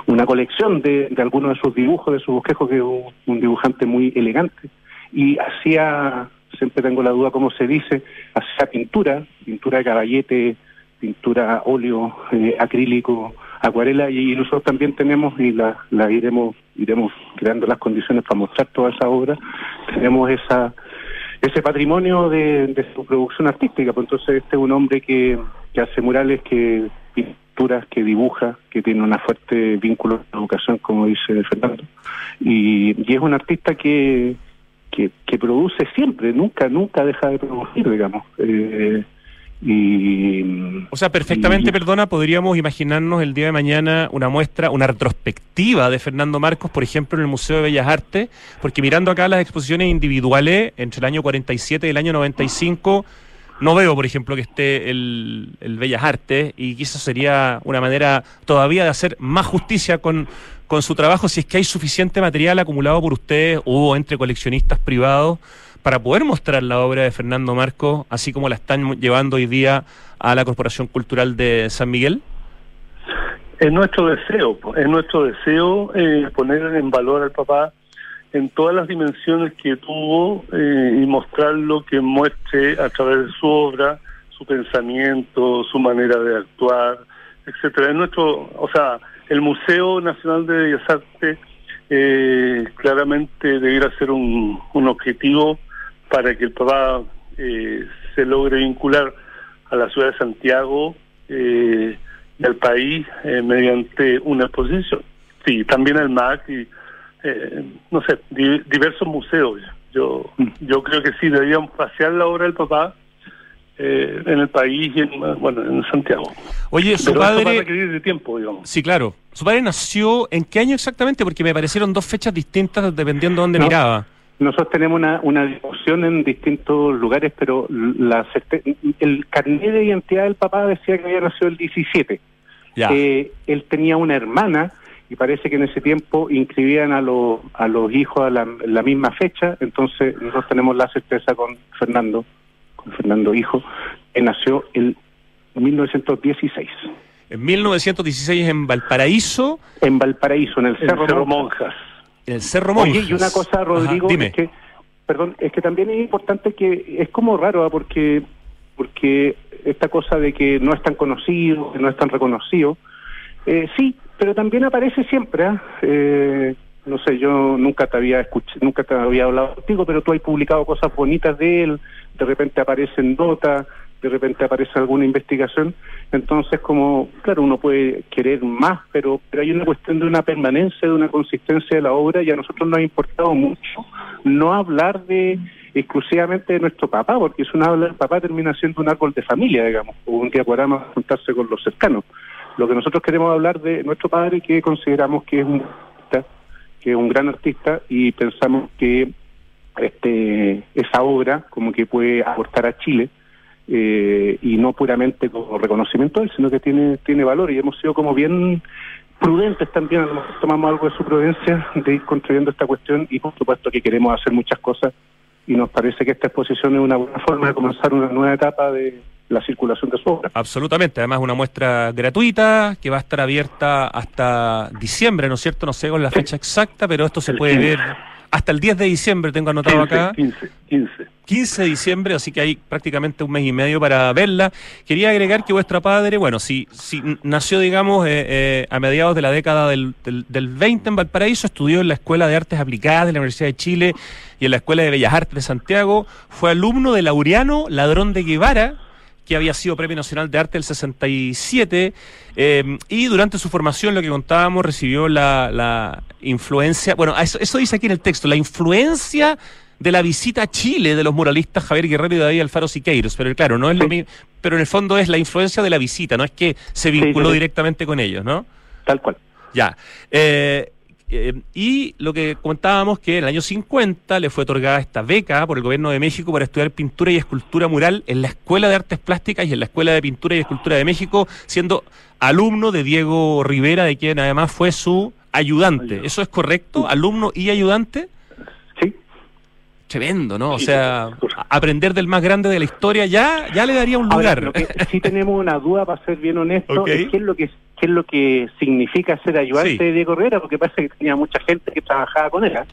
una colección de, de algunos de sus dibujos, de sus bosquejos, que es un, un dibujante muy elegante, y hacía siempre tengo la duda cómo se dice, hacía pintura, pintura de caballete, pintura óleo, eh, acrílico, acuarela, y nosotros también tenemos, y la, la iremos, iremos creando las condiciones para mostrar toda esa obra, tenemos esa ese patrimonio de, de su producción artística, pues entonces este es un hombre que, que hace murales, que que dibuja, que tiene una fuerte vínculo con la educación, como dice Fernando, y, y es un artista que que, que, produce siempre, nunca, nunca deja de producir, digamos. Eh, Y, o sea, perfectamente, perdona, podríamos imaginarnos el día de mañana una muestra, una retrospectiva de Fernando Marcos, por ejemplo, en el Museo de Bellas Artes, porque mirando acá las exposiciones individuales entre el año 47 y el año 95, no veo, por ejemplo, que esté el, el Bellas Artes y quizás sería una manera todavía de hacer más justicia con, con su trabajo si es que hay suficiente material acumulado por ustedes o entre coleccionistas privados para poder mostrar la obra de Fernando Marcos, así como la están llevando hoy día a la Corporación Cultural de San Miguel? Es nuestro deseo, es nuestro deseo eh, poner en valor al papá en todas las dimensiones que tuvo eh, y mostrar lo que muestre a través de su obra, su pensamiento, su manera de actuar, etcétera. Es nuestro, o sea, el Museo Nacional de Bellas Artes eh, claramente debiera ser un, un objetivo para que el papá eh, se logre vincular a la ciudad de Santiago eh, y al país eh, mediante una exposición. Sí, también al MAC y, eh, no sé, diversos museos. Yo, yo creo que sí, deberían pasear la obra del papá eh, en el país y en, bueno, en Santiago. Oye, su padre... de tiempo, digamos. Sí, claro. ¿Su padre nació en qué año exactamente? Porque me parecieron dos fechas distintas dependiendo de dónde miraba. Nosotros tenemos una, una discusión en distintos lugares, pero la el carnet de identidad del papá decía que había nacido el 17. Ya. Eh, él tenía una hermana y parece que en ese tiempo inscribían a, los a los hijos a la, la, misma fecha, entonces nosotros tenemos la certeza con Fernando, Fernando hijo, que nació en 1916. En 1916 en Valparaíso. En Valparaíso, en el Cerro, Cerro Monjas el Cerro Monjas. Oye, y una cosa, Rodrigo, es que, perdón, es que también es importante que es como raro, ¿ah? porque porque esta cosa de que no es tan conocido, que no es tan reconocido, eh, sí, pero también aparece siempre. ¿ah? Eh, no sé, yo nunca te había escuchado, nunca te había hablado contigo, pero tú has publicado cosas bonitas de él, de repente aparecen notas, de repente aparece alguna investigación, entonces como, claro, uno puede querer más, pero, pero hay una cuestión de una permanencia, de una consistencia de la obra y a nosotros nos ha importado mucho no hablar de exclusivamente de nuestro papá, porque si uno habla papá termina siendo un árbol de familia, digamos, o un diaporama juntarse con los cercanos. Lo que nosotros queremos hablar de nuestro padre, que consideramos que es un que es un gran artista y pensamos que este esa obra como que puede aportar a Chile eh, y no puramente como reconocimiento de él, sino que tiene, tiene valor. Y hemos sido como bien prudentes también, a lo mejor tomamos algo de su prudencia de ir construyendo esta cuestión y por supuesto que queremos hacer muchas cosas. Y nos parece que esta exposición es una buena forma de comenzar una nueva etapa de la circulación de su obra. Absolutamente, además una muestra gratuita que va a estar abierta hasta diciembre, ¿no es cierto? No sé con la fecha exacta, pero esto se puede ver hasta el 10 de diciembre, tengo anotado acá. 15, 15. 15 de diciembre, así que hay prácticamente un mes y medio para verla. Quería agregar que vuestra padre, bueno, si, si nació, digamos, eh, eh, a mediados de la década del, del, del, 20 en Valparaíso, estudió en la Escuela de Artes Aplicadas de la Universidad de Chile y en la Escuela de Bellas Artes de Santiago, fue alumno de Laureano Ladrón de Guevara, que había sido Premio Nacional de Arte del 67, eh, y durante su formación, lo que contábamos, recibió la, la influencia, bueno, eso, eso, dice aquí en el texto, la influencia de la visita a Chile de los muralistas Javier Guerrero y David Alfaro Siqueiros, pero claro, no es lo mismo, pero en el fondo es la influencia de la visita, no es que se vinculó sí, sí, directamente con ellos, ¿no? Tal cual. Ya. Eh, eh, y lo que comentábamos que en el año 50 le fue otorgada esta beca por el gobierno de México para estudiar pintura y escultura mural en la Escuela de Artes Plásticas y en la Escuela de Pintura y Escultura de México, siendo alumno de Diego Rivera, de quien además fue su ayudante. ¿Eso es correcto? ¿Alumno y ayudante? Sí. Tremendo, ¿no? O sea, aprender del más grande de la historia ya, ya le daría un lugar. Ahora, que sí tenemos una duda, para ser bien honesto, okay. es qué es lo que qué es lo que significa ser ayudante sí. de Diego Rivera, porque parece que tenía mucha gente que trabajaba con él. ¿eh?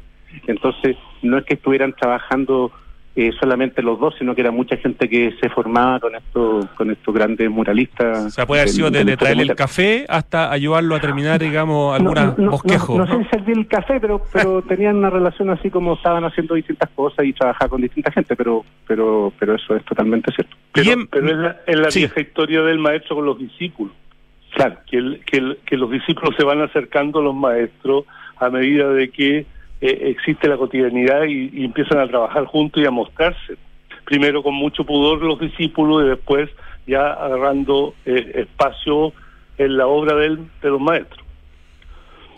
Entonces, no es que estuvieran trabajando eh, solamente los dos, sino que era mucha gente que se formaba con estos con estos grandes muralistas. O sea, puede haber sido desde traerle el café hasta ayudarlo a terminar, digamos, alguna no, no, bosquejo. No, no, sé servir el café, pero pero tenían una relación así como estaban haciendo distintas cosas y trabajaba con distinta gente, pero pero pero eso es totalmente cierto. Pero, pero es la, es la sí. vieja historia del maestro con los discípulos. Claro, que, el, que, los discípulos se van acercando a los maestros a medida de que eh, existe la cotidianidad y, empiezan a trabajar juntos y a mostrarse. Primero con mucho pudor los discípulos y después ya agarrando eh, espacio en la obra de los maestros.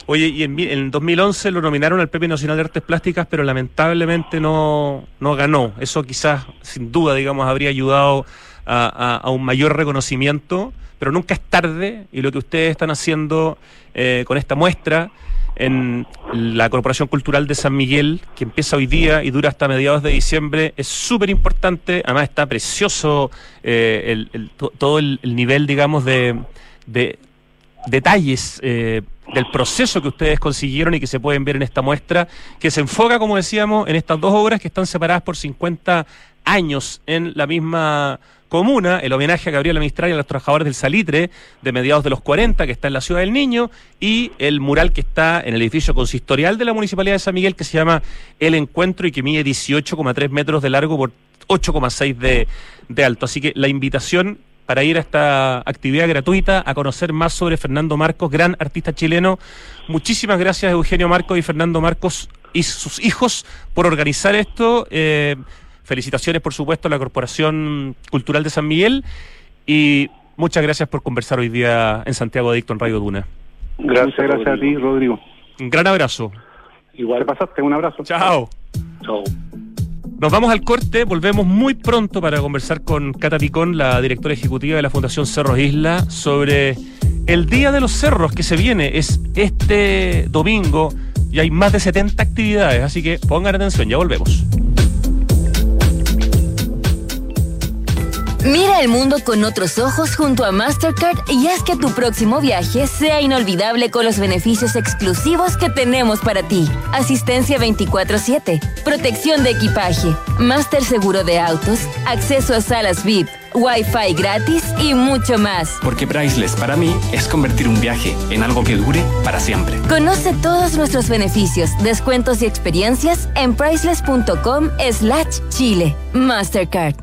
Oye, y en, en 2011 lo nominaron al Premio Nacional de Artes Plásticas, pero lamentablemente no, no ganó. Eso quizás, sin duda, digamos, habría ayudado a, un mayor reconocimiento, pero nunca es tarde y lo que ustedes están haciendo eh, con esta muestra en la Corporación Cultural de San Miguel, que empieza hoy día y dura hasta mediados de diciembre, es súper importante. Además está precioso eh, el, todo el, nivel, digamos, de, de detalles eh, del proceso que ustedes consiguieron y que se pueden ver en esta muestra, que se enfoca, como decíamos, en estas dos obras que están separadas por 50 años en la misma comuna, el homenaje a Gabriela Mistral y a los trabajadores del Salitre de mediados de los 40, que está en la Ciudad del Niño, y el mural que está en el edificio consistorial de la Municipalidad de San Miguel, que se llama El Encuentro y que mide 18,3 metros de largo por 8,6 de, de alto. Así que la invitación para ir a esta actividad gratuita a conocer más sobre Fernando Marcos, gran artista chileno. Muchísimas gracias Eugenio Marcos y Fernando Marcos y sus hijos por organizar esto. Eh, felicitaciones, por supuesto, a la Corporación Cultural de San Miguel y muchas gracias por conversar hoy día en Santiago Adicto en Radio Duna. Gracias, gracias a ti, Rodrigo. Un gran abrazo. Igual. Te pasaste, un abrazo. Chao. Chao. Nos vamos al corte, volvemos muy pronto para conversar con Cata Picón, la directora ejecutiva de la Fundación Cerros Isla, sobre el Día de los Cerros que se viene. Es este domingo y hay más de 70 actividades, así que pongan atención, ya volvemos. Mira el mundo con otros ojos junto a Mastercard y haz que tu próximo viaje sea inolvidable con los beneficios exclusivos que tenemos para ti. Asistencia 24/7, protección de equipaje, Master Seguro de Autos, acceso a salas VIP, Wi-Fi gratis y mucho más. Porque Priceless para mí es convertir un viaje en algo que dure para siempre. Conoce todos nuestros beneficios, descuentos y experiencias en priceless.com slash Chile. Mastercard.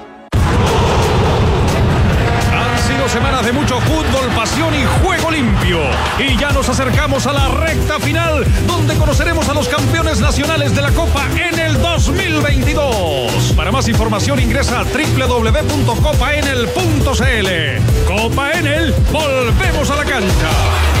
semanas de mucho fútbol, pasión y juego limpio. Y ya nos acercamos a la recta final, donde conoceremos a los campeones nacionales de la Copa en el 2022. Para más información ingresa a www.copaenel.cl. Copa Enel, volvemos a la cancha.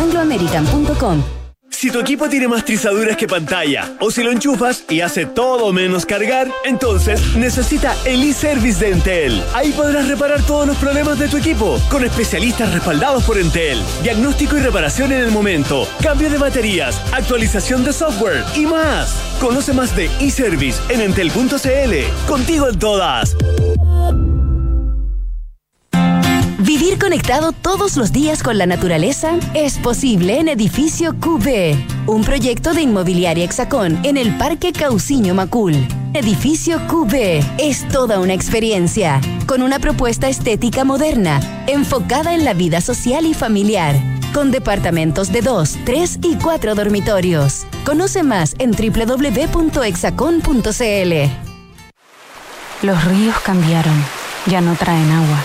angloamerican.com. Si tu equipo tiene más trizaduras que pantalla, o si lo enchufas y hace todo menos cargar, entonces necesita el e-service de Entel. Ahí podrás reparar todos los problemas de tu equipo, con especialistas respaldados por Entel. Diagnóstico y reparación en el momento, cambio de baterías, actualización de software y más. Conoce más de e-service en entel.cl. Contigo en todas. Vivir conectado todos los días con la naturaleza es posible en Edificio QB, un proyecto de inmobiliaria Hexacón en el Parque Cauciño Macul. Edificio QB es toda una experiencia, con una propuesta estética moderna, enfocada en la vida social y familiar, con departamentos de 2, 3 y 4 dormitorios. Conoce más en www.hexacon.cl. Los ríos cambiaron, ya no traen agua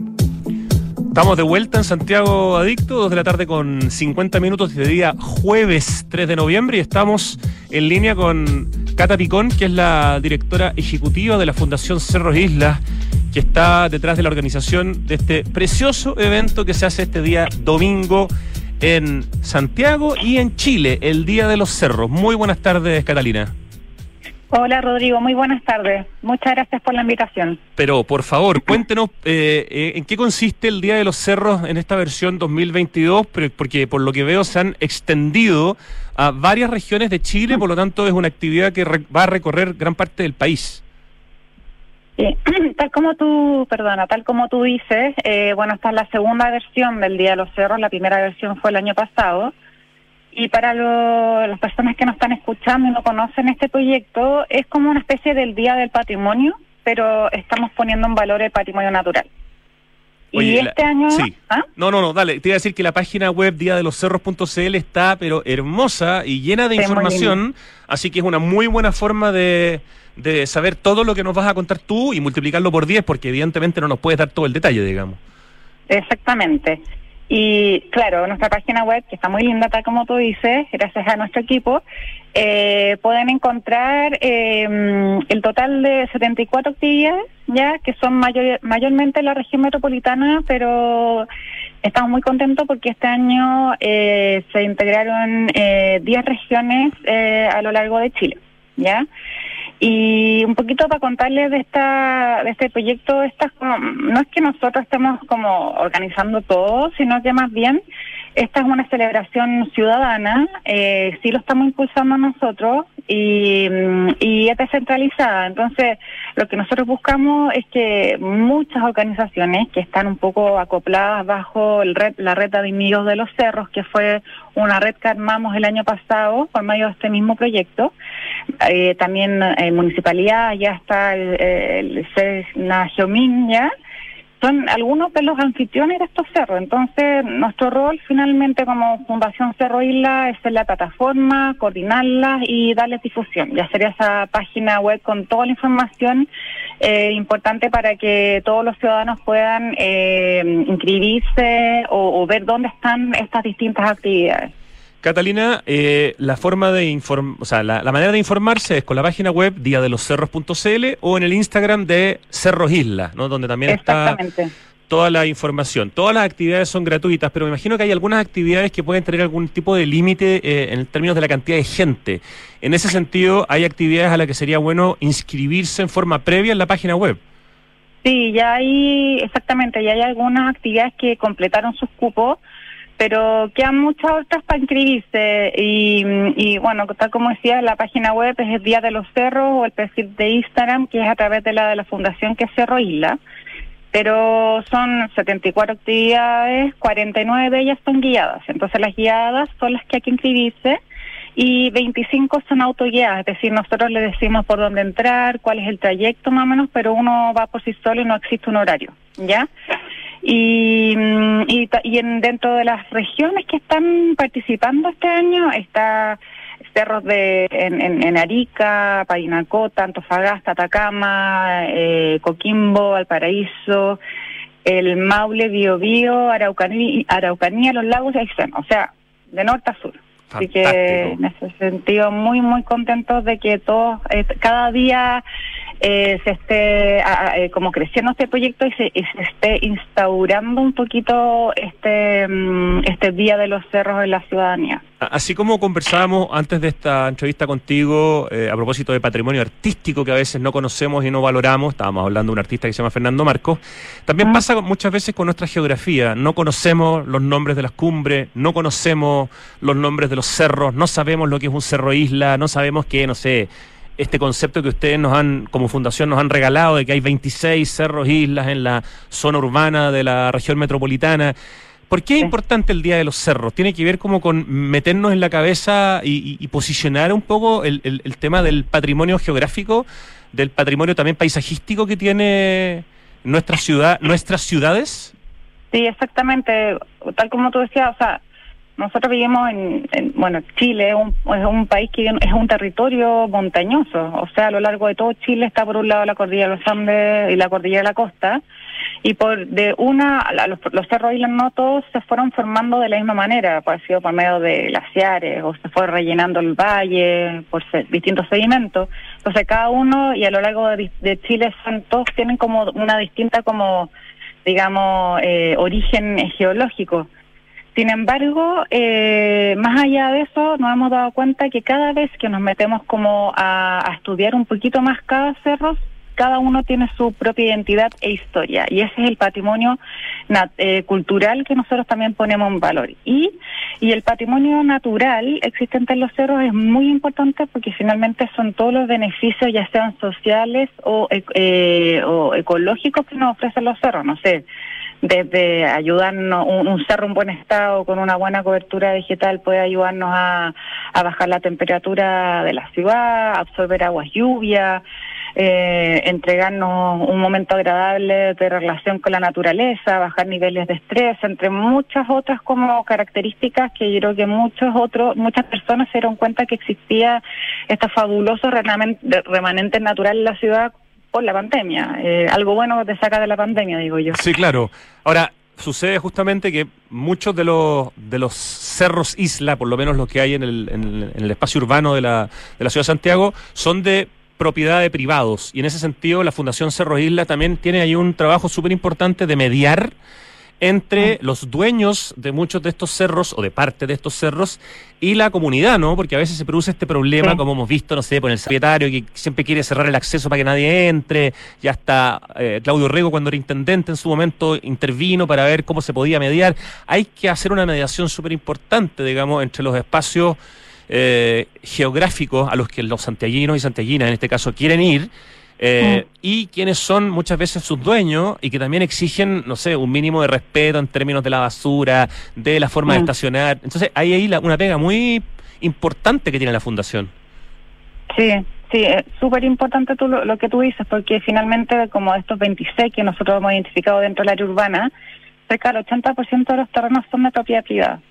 Estamos de vuelta en Santiago Adicto, 2 de la tarde con 50 minutos de día jueves 3 de noviembre y estamos en línea con Cata Picón, que es la directora ejecutiva de la Fundación Cerros Islas, que está detrás de la organización de este precioso evento que se hace este día domingo en Santiago y en Chile, el Día de los Cerros. Muy buenas tardes, Catalina. Hola Rodrigo, muy buenas tardes. Muchas gracias por la invitación. Pero por favor, cuéntenos eh, eh, en qué consiste el Día de los Cerros en esta versión 2022, porque por lo que veo se han extendido a varias regiones de Chile, por lo tanto es una actividad que va a recorrer gran parte del país. tal como tú, perdona, tal como tú dices, eh, bueno, esta es la segunda versión del Día de los Cerros, la primera versión fue el año pasado. Y para las personas que nos están escuchando y no conocen este proyecto, es como una especie del Día del Patrimonio, pero estamos poniendo en valor el patrimonio natural. y este año... ¿ah? No, no, no, dale. Te iba a decir que la página web día de los cerros.cl está, pero hermosa y llena de información, así que es una muy buena forma de, de saber todo lo que nos vas a contar tú y multiplicarlo por 10, porque evidentemente no nos puedes dar todo el detalle, digamos. Exactamente. Y claro, nuestra página web, que está muy linda, tal como tú dices, gracias a nuestro equipo, eh, pueden encontrar eh, el total de 74 actividades, ya que son mayor, mayormente en la región metropolitana, pero estamos muy contentos porque este año eh, se integraron 10 regiones a lo largo de Chile, ¿ya? Y un poquito para contarles de esta de este proyecto, estas no es que nosotros estemos como organizando todo, sino que más bien esta es una celebración ciudadana, eh, sí lo estamos impulsando nosotros y, y es descentralizada. Entonces, lo que nosotros buscamos es que muchas organizaciones que están un poco acopladas bajo el red, la red de amigos de los cerros, que fue una red que armamos el año pasado por medio de este mismo proyecto, eh, también eh, municipalidad, ya está el, el, el ya, son algunos de los anfitriones de estos cerros. Entonces, nuestro rol finalmente como Fundación Cerro Isla es ser la plataforma, coordinarla y darles difusión. Ya sería esa página web con toda la información eh, importante para que todos los ciudadanos puedan eh, inscribirse o ver dónde están estas distintas actividades. Catalina, eh, la forma de inform o sea, la, manera de informarse es con la página web diadelocerros.cl o en el Instagram de Cerros Isla, ¿no? Donde también está toda la información. Todas las actividades son gratuitas, pero me imagino que hay algunas actividades que pueden tener algún tipo de límite eh, en términos de la cantidad de gente. En ese sentido, hay actividades a las que sería bueno inscribirse en forma previa en la página web. Sí, ya hay, exactamente, ya hay algunas actividades que completaron sus cupos pero quedan muchas otras para inscribirse. Y, bueno, tal como decía, la página web es el Día de los Cerros o el perfil de Instagram, que es a través de la de la fundación que es Cerro Isla, pero son 74 actividades, 49 de ellas son guiadas, entonces las guiadas son las que hay que inscribirse y 25 son autoguiadas, es decir, nosotros le decimos por dónde entrar, cuál es el trayecto más o menos, pero uno va por sí solo y no existe un horario, ¿ya? Y, mm, y, y en, dentro de las regiones que están participando este año está cerros de en, en, Arica, Parinacota, Antofagasta, Atacama, eh, Coquimbo, Valparaíso, el Maule, Biobío, Araucanía, Araucanía, los lagos y Aysén, o sea, de norte a sur. Así que en ese sentido muy muy contentos de que todos eh, cada día eh, se esté eh, como creciendo este proyecto y se, esté instaurando un poquito este mm, este día de los cerros en la ciudadanía. Así como conversábamos antes de esta entrevista contigo eh, a propósito de patrimonio artístico que a veces no conocemos y no valoramos, estábamos hablando de un artista que se llama Fernando Marcos, también ah. pasa muchas veces con nuestra geografía, no conocemos los nombres de las cumbres, no conocemos los nombres de los cerros, no sabemos lo que es un cerro isla, no sabemos que, no sé, este concepto que ustedes nos han, como fundación, nos han regalado de que hay 26 cerros, islas en la zona urbana de la región metropolitana. ¿Por qué es importante el Día de los Cerros? ¿Tiene que ver como con meternos en la cabeza y, posicionar un poco el, tema del patrimonio geográfico, del patrimonio también paisajístico que tiene nuestra ciudad, nuestras ciudades? Sí, exactamente. Tal como tú decías, o sea, nosotros vivimos en, bueno, Chile es un, es un país que es un territorio montañoso, o sea, a lo largo de todo Chile está por un lado la cordillera de los Andes y la cordillera de la costa, y por de una, los, los cerros islas no todos se fueron formando de la misma manera, pues ha sido por medio de glaciares o se fue rellenando el valle por distintos sedimentos. Entonces cada uno y a lo largo de, Chile son, todos tienen como una distinta como digamos eh, origen geológico. Sin embargo, eh, más allá de eso, nos hemos dado cuenta que cada vez que nos metemos como a, estudiar un poquito más cada cerro, cada uno tiene su propia identidad e historia. Y ese es el patrimonio eh, cultural que nosotros también ponemos en valor. Y y el patrimonio natural existente en los cerros es muy importante porque finalmente son todos los beneficios ya sean sociales o, eh, o ecológicos que nos ofrecen los cerros. No sé desde ayudarnos, un, cerro en buen estado con una buena cobertura digital puede ayudarnos a, bajar la temperatura de la ciudad, absorber aguas lluvias, eh, entregarnos un momento agradable de relación con la naturaleza, bajar niveles de estrés, entre muchas otras como características que yo creo que muchos otros, muchas personas se dieron cuenta que existía esta fabuloso remanente natural en la ciudad por la pandemia. Eh, algo bueno te saca de la pandemia, digo yo. Sí, claro. Ahora, sucede justamente que muchos de los de los cerros isla, por lo menos los que hay en el, en espacio urbano de la, de la ciudad de Santiago, son de propiedad de privados. Y en ese sentido, la Fundación Cerro Isla también tiene ahí un trabajo súper importante de mediar entre mm. los dueños de muchos de estos cerros o de parte de estos cerros y la comunidad, ¿no? Porque a veces se produce este problema, como hemos visto, no sé, con el secretario que siempre quiere cerrar el acceso para que nadie entre. Ya hasta eh, Claudio Rego, cuando era intendente en su momento, intervino para ver cómo se podía mediar. Hay que hacer una mediación súper importante, digamos, entre los espacios eh, geográficos a los que los santiaguinos y santiaguinas en este caso quieren ir. Eh, mm. y quienes son muchas veces sus dueños y que también exigen, no sé, un mínimo de respeto en términos de la basura, de la forma de mm. estacionar. Entonces, hay ahí una pega muy importante que tiene la fundación. Sí, sí, es súper importante lo, lo, que tú dices, porque finalmente, como estos 26 que nosotros hemos identificado dentro del área urbana, cerca del 80% de los terrenos son de propiedad privada.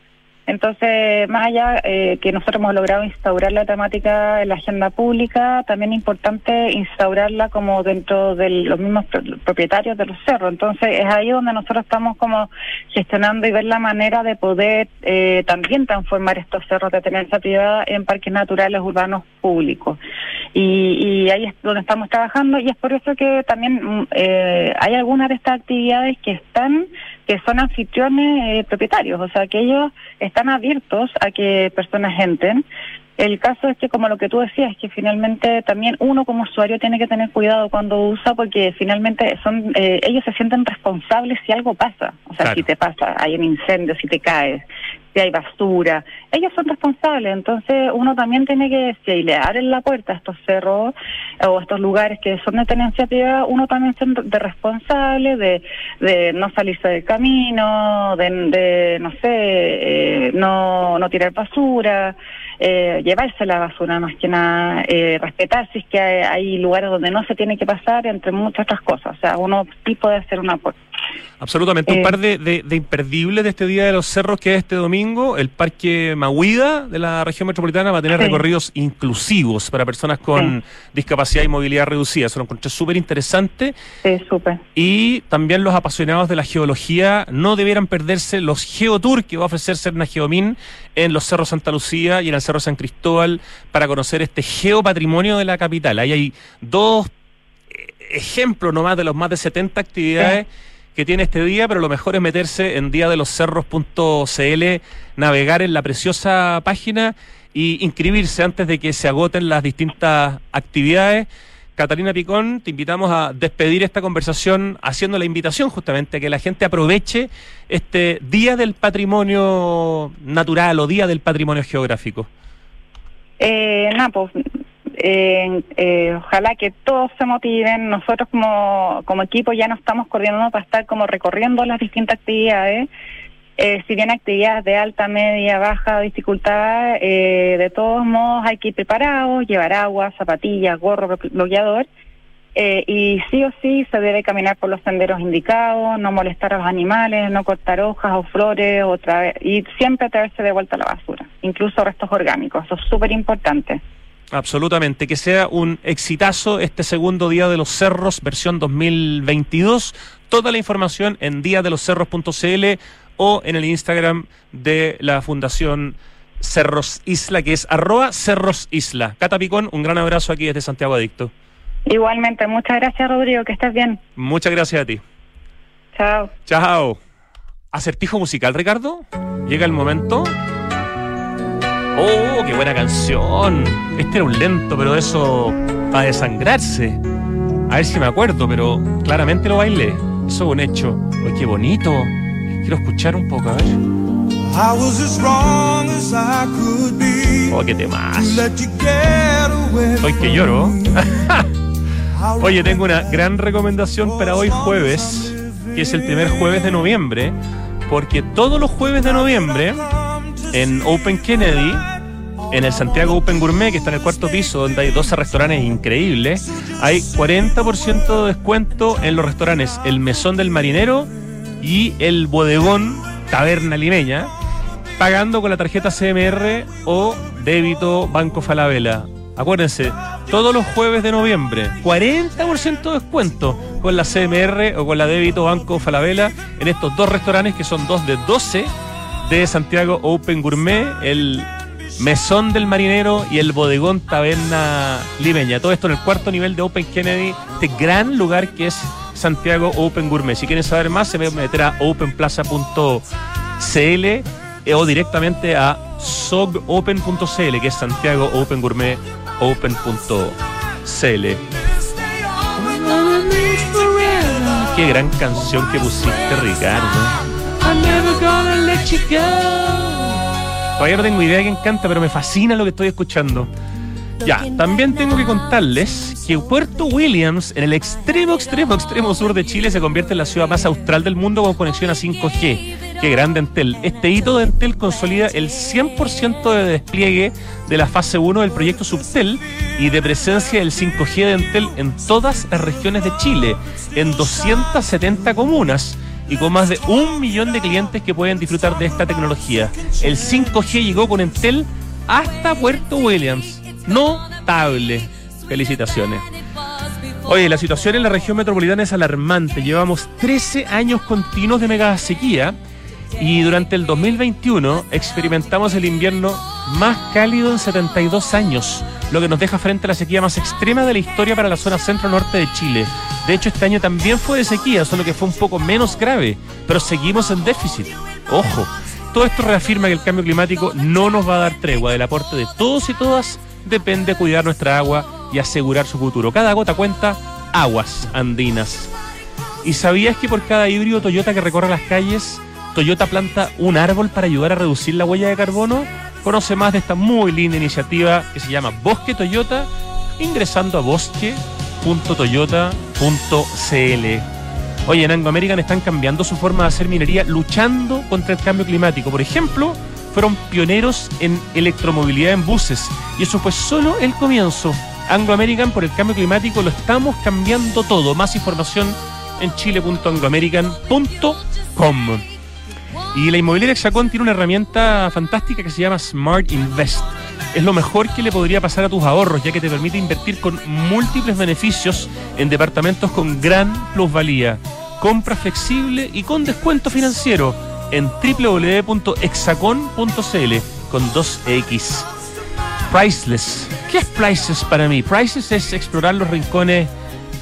Entonces, más allá eh, que nosotros hemos logrado instaurar la temática en la agenda pública, también es importante instaurarla como dentro de los mismos propietarios de los cerros. Entonces, es ahí donde nosotros estamos como gestionando y ver la manera de poder eh, también transformar estos cerros de tenencia privada en parques naturales urbanos públicos. Y, y ahí es donde estamos trabajando y es por eso que también mm, eh, hay algunas de estas actividades que están que son anfitriones eh, propietarios, o sea, que ellos están abiertos a que personas entren. El caso es que, como lo que tú decías, que finalmente también uno como usuario tiene que tener cuidado cuando usa, porque finalmente son eh, ellos se sienten responsables si algo pasa. O sea, si te pasa, hay un incendio, si te caes, si hay basura, ellos son responsables, entonces uno también tiene que, si abren la puerta a estos cerros o estos lugares que son de tenencia privada, uno también es de responsable de, de no salirse del camino, de, no sé, eh, no, no tirar basura, eh, llevarse la basura más que nada, eh, respetar si es que hay, lugares donde no se tiene que pasar, entre muchas otras cosas, o sea, uno sí puede hacer una aporte. Absolutamente. Un eh, par de, de, imperdibles de este Día de los Cerros que es este domingo. El Parque Mahuida de la región metropolitana va a tener recorridos inclusivos para personas con discapacidad y movilidad reducida. Eso lo encontré súper interesante. Sí, súper. Y también los apasionados de la geología no debieran perderse los Geotour que va a ofrecer Serna Geomin en los Cerros Santa Lucía y en el Cerro San Cristóbal para conocer este geopatrimonio de la capital. Ahí hay dos eh, ejemplos nomás de los más de 70 actividades que tiene este día, pero lo mejor es meterse en diadeloscerros.cl, navegar en la preciosa página y inscribirse antes de que se agoten las distintas actividades. Catalina Picón, te invitamos a despedir esta conversación haciendo la invitación justamente a que la gente aproveche este Día del Patrimonio Natural o Día del Patrimonio Geográfico. Eh, pues eh, ojalá que todos se motiven. Nosotros como, como equipo ya nos estamos coordinando para estar como recorriendo las distintas actividades. Eh, si bien actividades de alta, media, baja dificultad, eh, de todos modos hay que ir preparados, llevar agua, zapatillas, gorro, bloqueador. Eh, y sí o sí se debe caminar por los senderos indicados, no molestar a los animales, no cortar hojas o flores, otra y siempre traerse de vuelta la basura, incluso restos orgánicos, eso es súper importante. Absolutamente, que sea un exitazo este segundo día de los cerros, versión 2022. Toda la información en diadelocerros.cl o en el Instagram de la Fundación Cerros Isla, que es arroba Cerros Isla. Cata Picón, un gran abrazo aquí desde Santiago Adicto. Igualmente, muchas gracias Rodrigo, que estés bien. Muchas gracias a ti. Chao. Chao. Acertijo musical, Ricardo. Llega el momento. ¡Oh, qué buena canción! Este era un lento, pero eso para desangrarse. A ver si me acuerdo, pero claramente lo bailé. Eso es un hecho. ¡Ay, qué bonito! Quiero escuchar un poco, a ver. ¡Oh, qué temas! Hoy que lloro. Oye, tengo una gran recomendación para hoy jueves, que es el primer jueves de noviembre, porque todos los jueves de noviembre en Open Kennedy, en el Santiago Open Gourmet, que está en el cuarto piso, donde hay 12 restaurantes increíbles, hay 40% de descuento en los restaurantes El Mesón del Marinero y el Bodegón Taberna Limeña, pagando con la tarjeta CMR o débito Banco Falabella. Acuérdense, todos los jueves de noviembre, 40% de descuento con la CMR o con la débito Banco Falabella en estos dos restaurantes que son dos de 12 de Santiago Open Gourmet, el Mesón del Marinero y el Bodegón Taberna Limeña. Todo esto en el cuarto nivel de Open Kennedy, este gran lugar que es Santiago Open Gourmet. Si quieren saber más, se pueden meter a openplaza.cl eh, o directamente a sogopen.cl, que es Santiago Open Gourmet open.cl. Qué gran canción que pusiste, Ricardo. Todavía no tengo idea de quién canta, pero me fascina lo que estoy escuchando. Ya, también tengo que contarles que Puerto Williams, en el extremo, extremo, extremo sur de Chile, se convierte en la ciudad más austral del mundo con conexión a 5G. Qué grande Entel. Este hito de Entel consolida el 100% de despliegue de la fase 1 del proyecto Subtel y de presencia del 5G de Entel en todas las regiones de Chile, en 270 comunas y con más de un millón de clientes que pueden disfrutar de esta tecnología. El 5G llegó con Entel hasta Puerto Williams. Notable. Felicitaciones. Oye, la situación en la región metropolitana es alarmante. Llevamos 13 años continuos de mega sequía y durante el 2021 experimentamos el invierno más cálido en 72 años, lo que nos deja frente a la sequía más extrema de la historia para la zona centro-norte de Chile. De hecho, este año también fue de sequía, solo que fue un poco menos grave, pero seguimos en déficit. Ojo, todo esto reafirma que el cambio climático no nos va a dar tregua. Del aporte de todos y todas depende cuidar nuestra agua y asegurar su futuro. Cada gota cuenta, aguas andinas. ¿Y sabías que por cada híbrido Toyota que recorre las calles, Toyota planta un árbol para ayudar a reducir la huella de carbono? Conoce más de esta muy linda iniciativa que se llama Bosque Toyota ingresando a bosque.toyota.cl. Oye, en Anglo American están cambiando su forma de hacer minería luchando contra el cambio climático. Por ejemplo, fueron pioneros en electromovilidad en buses y eso fue solo el comienzo. Anglo American por el cambio climático lo estamos cambiando todo. Más información en chile.angloamerican.com. Y la inmobiliaria Hexacón tiene una herramienta fantástica que se llama Smart Invest. Es lo mejor que le podría pasar a tus ahorros, ya que te permite invertir con múltiples beneficios en departamentos con gran plusvalía, compra flexible y con descuento financiero en www.hexacon.cl con 2X. Priceless. ¿Qué es Priceless para mí? Priceless es explorar los rincones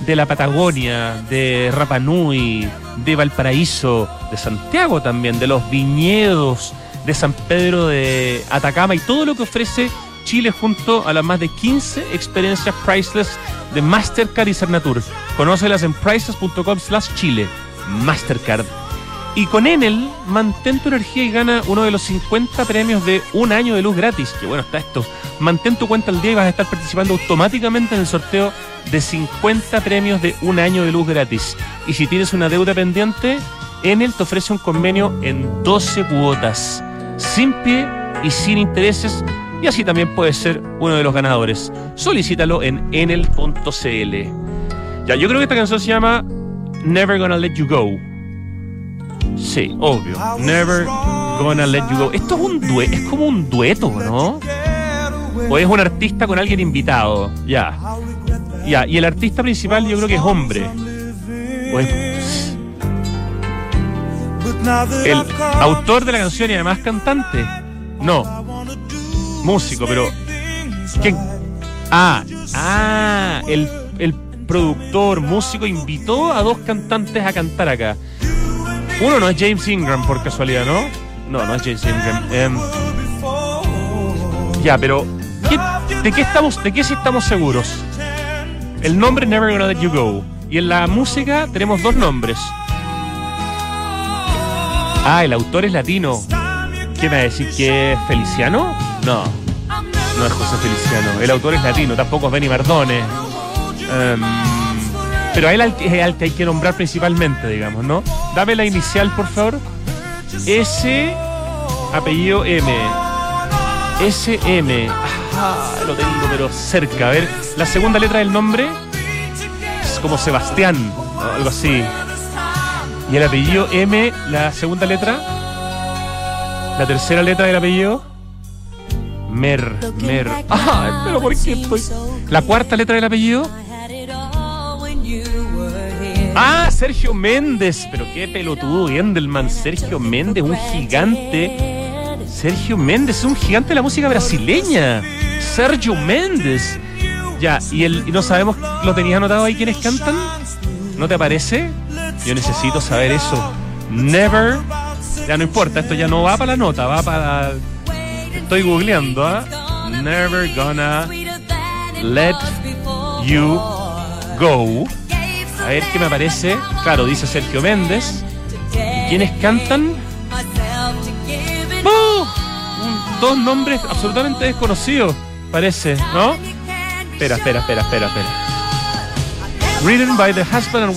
de la Patagonia, de Rapa Nui, de Valparaíso, de Santiago también, de los viñedos, de San Pedro de Atacama y todo lo que ofrece Chile junto a las más de 15 experiencias priceless de Mastercard y Cernatur. Conócelas en priceless.com slash Chile. Mastercard. Y con Enel, mantén tu energía y gana uno de los 50 premios de un año de luz gratis. Que bueno está esto. Mantén tu cuenta al día y vas a estar participando automáticamente en el sorteo de 50 premios de un año de luz gratis. Y si tienes una deuda pendiente, Enel te ofrece un convenio en 12 cuotas, sin pie y sin intereses, y así también puedes ser uno de los ganadores. Solicítalo en enel.cl. Ya, yo creo que esta canción se llama Never Gonna Let You Go. Sí, obvio. Never Gonna Let You Go. Esto es un dueto, es como un dueto, ¿no? O es un artista con alguien invitado. Ya. Ya, y el artista principal yo creo que es hombre. O es- El autor de la canción y además cantante. No. Músico, pero. ¿Quién? Ah, ah, el, el productor, músico invitó a dos cantantes a cantar acá. Uno no es James Ingram por casualidad, ¿no? No, no es James Ingram. Em, ya, pero ¿qué- ¿de qué estamos, de qué sí estamos seguros? El nombre Never Gonna Let You Go. Y en la música tenemos dos nombres. Ah, el autor es latino. ¿Qué me va a decir que es Feliciano? No, no es José Feliciano. El autor es latino, tampoco es Benny Mardone. Em, pero a él al- que hay que nombrar principalmente, digamos, ¿no? Dame la inicial, por favor. S, apellido M. S, M. Ah, lo tengo, pero cerca. A ver, la segunda letra del nombre es como Sebastián, o algo así. Y el apellido M, la segunda letra. La tercera letra del apellido. Mer, Mer. Ah, pero ¿por qué estoy? La cuarta letra del apellido. Ah, Sergio Méndez. Pero qué pelotudo, Endelman. Sergio Méndez, un gigante. Sergio Méndez, un gigante de la música brasileña. Sergio Méndez. Ya, y, el, y no sabemos, ¿lo tenías anotado ahí quiénes cantan? ¿No te aparece? Yo necesito saber eso. Never. Ya no importa, esto ya no va para la nota, va para. Estoy googleando, ¿ah? Never gonna let you go. A ver qué me aparece. Claro, dice Sergio Méndez. ¿Y quiénes cantan? ¡Oh! Dos nombres absolutamente desconocidos, parece, ¿no? Espera, espera, espera, espera, espera. Written by the husband and wife.